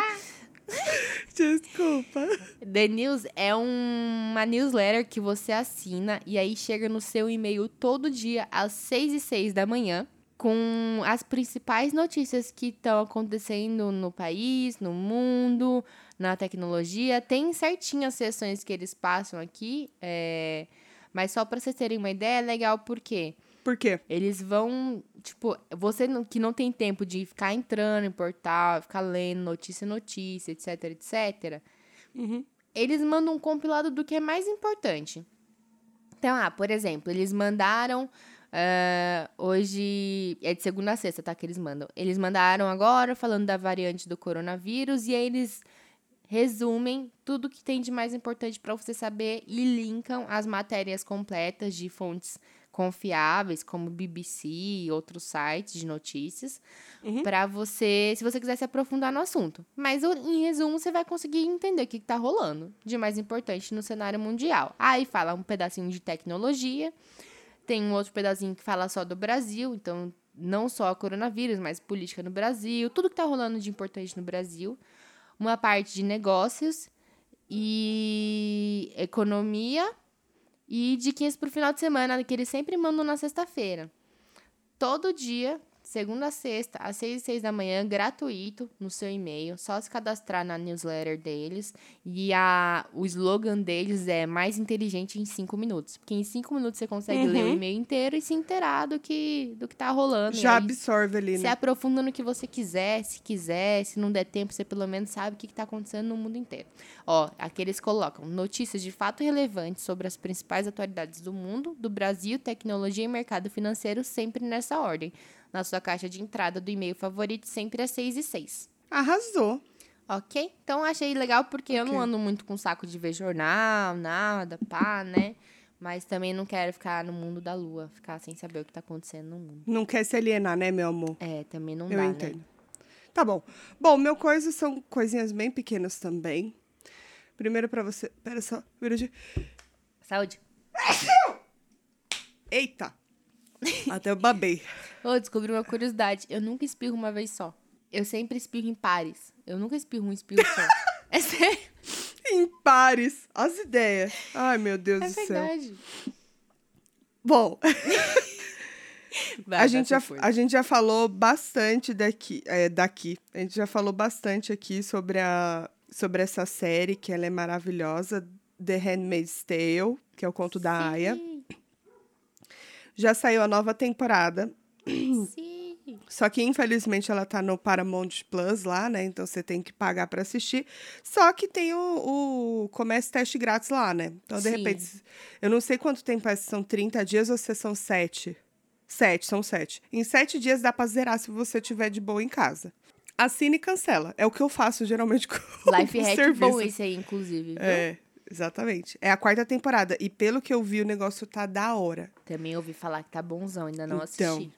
Desculpa. The News é um- uma newsletter que você assina e aí chega no seu e-mail todo dia às 6 e 6 da manhã com as principais notícias que estão acontecendo no país, no mundo, na tecnologia. Tem certinho as sessões que eles passam aqui, é, mas só para vocês terem uma ideia, é legal porque Por quê? eles vão, tipo, você que não tem tempo de ficar entrando em portal, ficar lendo notícia, notícia, etc, etc. Uhum. Eles mandam um compilado do que é mais importante. Então, ah, por exemplo, eles mandaram ah, hoje é de segunda a sexta, tá? Que eles mandam. Eles mandaram agora falando da variante do coronavírus e aí eles resumem tudo que tem de mais importante para você saber e linkam as matérias completas de fontes confiáveis, como BBC e outros sites de notícias, Uhum. para você, se você quiser se aprofundar no assunto. Mas em resumo, você vai conseguir entender o que, que tá rolando de mais importante no cenário mundial. Aí fala um pedacinho de tecnologia, tem um outro pedacinho que fala só do Brasil, então não só coronavírus, mas política no Brasil, tudo que tá rolando de importante no Brasil. Uma parte de negócios e economia e diquinhas pro final de semana, que eles sempre mandam na sexta-feira. Todo dia, segunda a sexta, às seis e seis da manhã, gratuito no seu e-mail. Só se cadastrar na newsletter deles. E a, o slogan deles é mais inteligente em cinco minutos. Porque em cinco minutos você consegue ler o Uhum. e-mail inteiro e se inteirar do que, do que tá rolando. Já aí absorve ali, se né? aprofunda no que você quiser, se quiser, se não der tempo, você pelo menos sabe o que está acontecendo no mundo inteiro. Ó, aqui eles colocam notícias de fato relevantes sobre as principais atualidades do mundo, do Brasil, tecnologia e mercado financeiro, sempre nessa ordem. Na sua caixa de entrada do e-mail favorito, sempre às 6 e 6. Arrasou. Ok? Então achei legal porque eu não ando muito com saco de ver jornal, nada, pá, né? Mas também não quero ficar no mundo da lua, ficar sem saber o que tá acontecendo no mundo. Não quer se alienar, né, meu amor? É, também não Eu dá, entendo. né? Tá bom. Bom, meu coisa são coisinhas bem pequenas também. Primeiro pra você. Pera só. Vira de. Saúde. Eita! Até eu babei. Ô, descobri uma curiosidade. Eu nunca espirro uma vez só. Eu sempre espirro em pares. Eu nunca espirro um espirro só. É sério. Em pares. As ideias. Ai, meu Deus É do céu. verdade. Bom, Vai, a gente, já, a gente já falou bastante daqui, é, daqui. A gente já falou bastante aqui sobre, a, sobre essa série, que ela é maravilhosa. The Handmaid's Tale, que é o conto da Aya. Já saiu a nova temporada. Sim. Só que, infelizmente, ela tá no Paramount Plus lá, né? Então você tem que pagar pra assistir. Só que tem o, o comércio teste grátis lá, né? Então, de Sim. repente, eu não sei quanto tempo é, se são 30 dias ou se são 7. 7, são 7. Em 7 dias dá pra zerar se você tiver de boa em casa. Assine e cancela. É o que eu faço geralmente com Life hack serviço. bom esse aí, inclusive. viu? É, exatamente. É a quarta temporada. E pelo que eu vi, o negócio tá da hora. Também ouvi falar que tá bonzão, ainda não Então, assisti.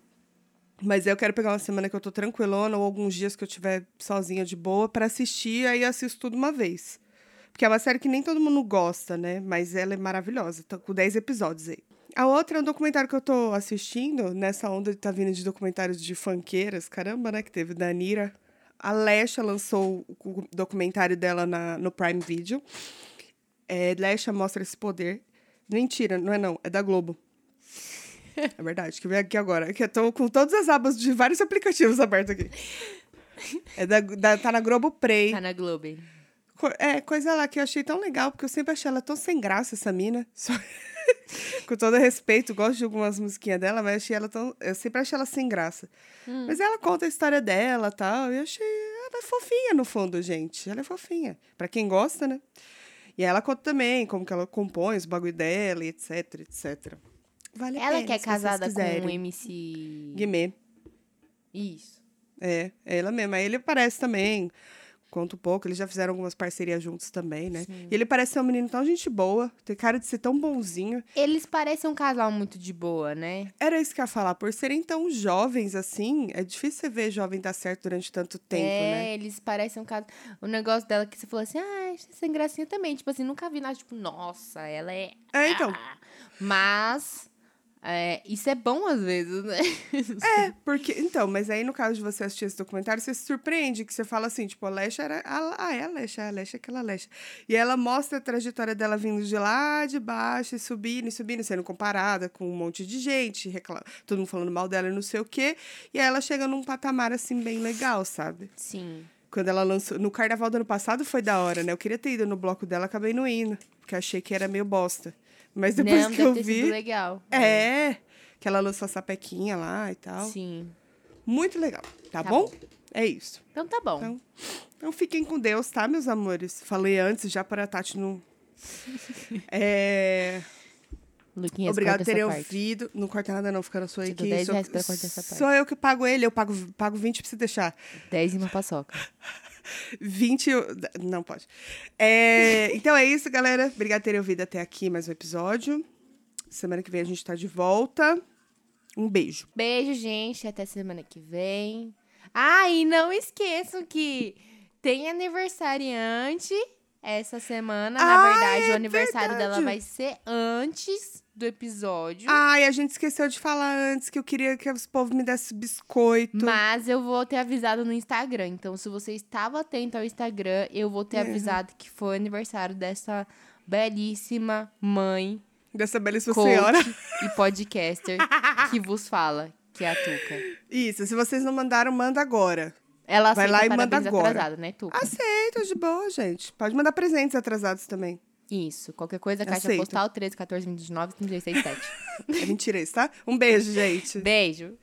Mas eu quero pegar uma semana que eu tô tranquilona ou alguns dias que eu tiver sozinha de boa pra assistir, aí assisto tudo uma vez. Porque é uma série que nem todo mundo gosta, né? Mas ela é maravilhosa. Tá com 10 episódios aí. A outra é um documentário que eu tô assistindo, nessa onda de tá vindo de documentários de funkeiras, caramba, né? Que teve da Nira. A Lesha lançou o documentário dela na, no Prime Video. É, Lesha mostra esse poder. Mentira, não é não, é da Globo. É verdade, que vem aqui agora. Que eu tô com todas as abas de vários aplicativos abertos aqui. É da, da- tá na Globo Play. Tá na Globo. É, coisa lá que eu achei tão legal, porque eu sempre achei ela tão sem graça, essa mina. Só- Com todo respeito, gosto de algumas musiquinhas dela, mas achei ela tão. Eu sempre achei ela sem graça. Mas ela conta a história dela e tal. E eu achei. Ela é fofinha, no fundo, gente. Ela é fofinha. Pra quem gosta, né? E ela conta também como que ela compõe os bagulho dela, e etc, etc. Vale a Ela pena, que é casada com o. MC. Guimê. Isso. É, é ela mesma. Aí ele parece também, conta um pouco, eles já fizeram algumas parcerias juntos também, né? E ele parece ser um menino tão gente boa, tem cara de ser tão bonzinho. Eles parecem um casal muito de boa, né? Era isso que eu ia falar, por serem tão jovens assim, é difícil você ver jovem dar certo durante tanto tempo, é, né? eles parecem um casal. O negócio dela que você falou assim, ah, isso é sem gracinha também. Tipo assim, nunca vi nada, tipo, nossa, ela é. É, então. Ah. Mas. É, isso é bom às vezes, né? É, porque. Então, mas aí no caso de você assistir esse documentário, você se surpreende, que você fala assim, tipo, a Lesha era. a- Ah, é a Lesha, a Lesha é aquela Lesha. E ela mostra a trajetória dela vindo de lá de baixo e subindo e subindo, sendo comparada com um monte de gente, recla... todo mundo falando mal dela e não sei o quê. E aí ela chega num patamar assim bem legal, sabe? Sim. Quando ela lançou. No carnaval do ano passado foi da hora, né? Eu queria ter ido no bloco dela, acabei não indo, porque achei que era meio bosta. Mas depois Não, que eu vi. legal. É, que ela lançou a sapequinha lá e tal. Sim. Muito legal, tá, Tá bom? bom. É isso. Então tá bom. Então, então fiquem com Deus, tá, meus amores? Falei antes, já para a Tati não. É, Luquinhas, obrigado por terem ouvido. Não corta nada, não, fica na sua aí. Dou que 10 sou, reais pra cortar essa parte. sou eu que pago ele, eu pago, pago 20 pra você deixar. 10 e uma paçoca. 20. eu- Não pode. É, então é isso, galera. Obrigado por terem ouvido até aqui mais um episódio. Semana que vem a gente tá de volta. Um beijo. Beijo, gente. Até semana que vem. Ah, e não esqueçam que tem aniversariante essa semana. Ah, Na verdade, é o aniversário dela verdade. vai ser antes do episódio. Ai, a gente esqueceu de falar antes que eu queria que os povos me dessem biscoito. Mas eu vou ter avisado no Instagram. Então, se você estava atento ao Instagram, eu vou ter É. avisado que foi aniversário dessa belíssima mãe, Dessa belíssima coach senhora. e podcaster que vos fala, que é a Tuca. Isso, se vocês não mandaram, manda agora. Ela Vai aceita lá e manda agora. atrasado, né, Tuca? Aceito, de boa, gente. Pode mandar presentes atrasados também. Isso. Qualquer coisa, caixa Aceito. postal 13 14 29 36 7. É mentira isso, tá? Um beijo, gente. Beijo.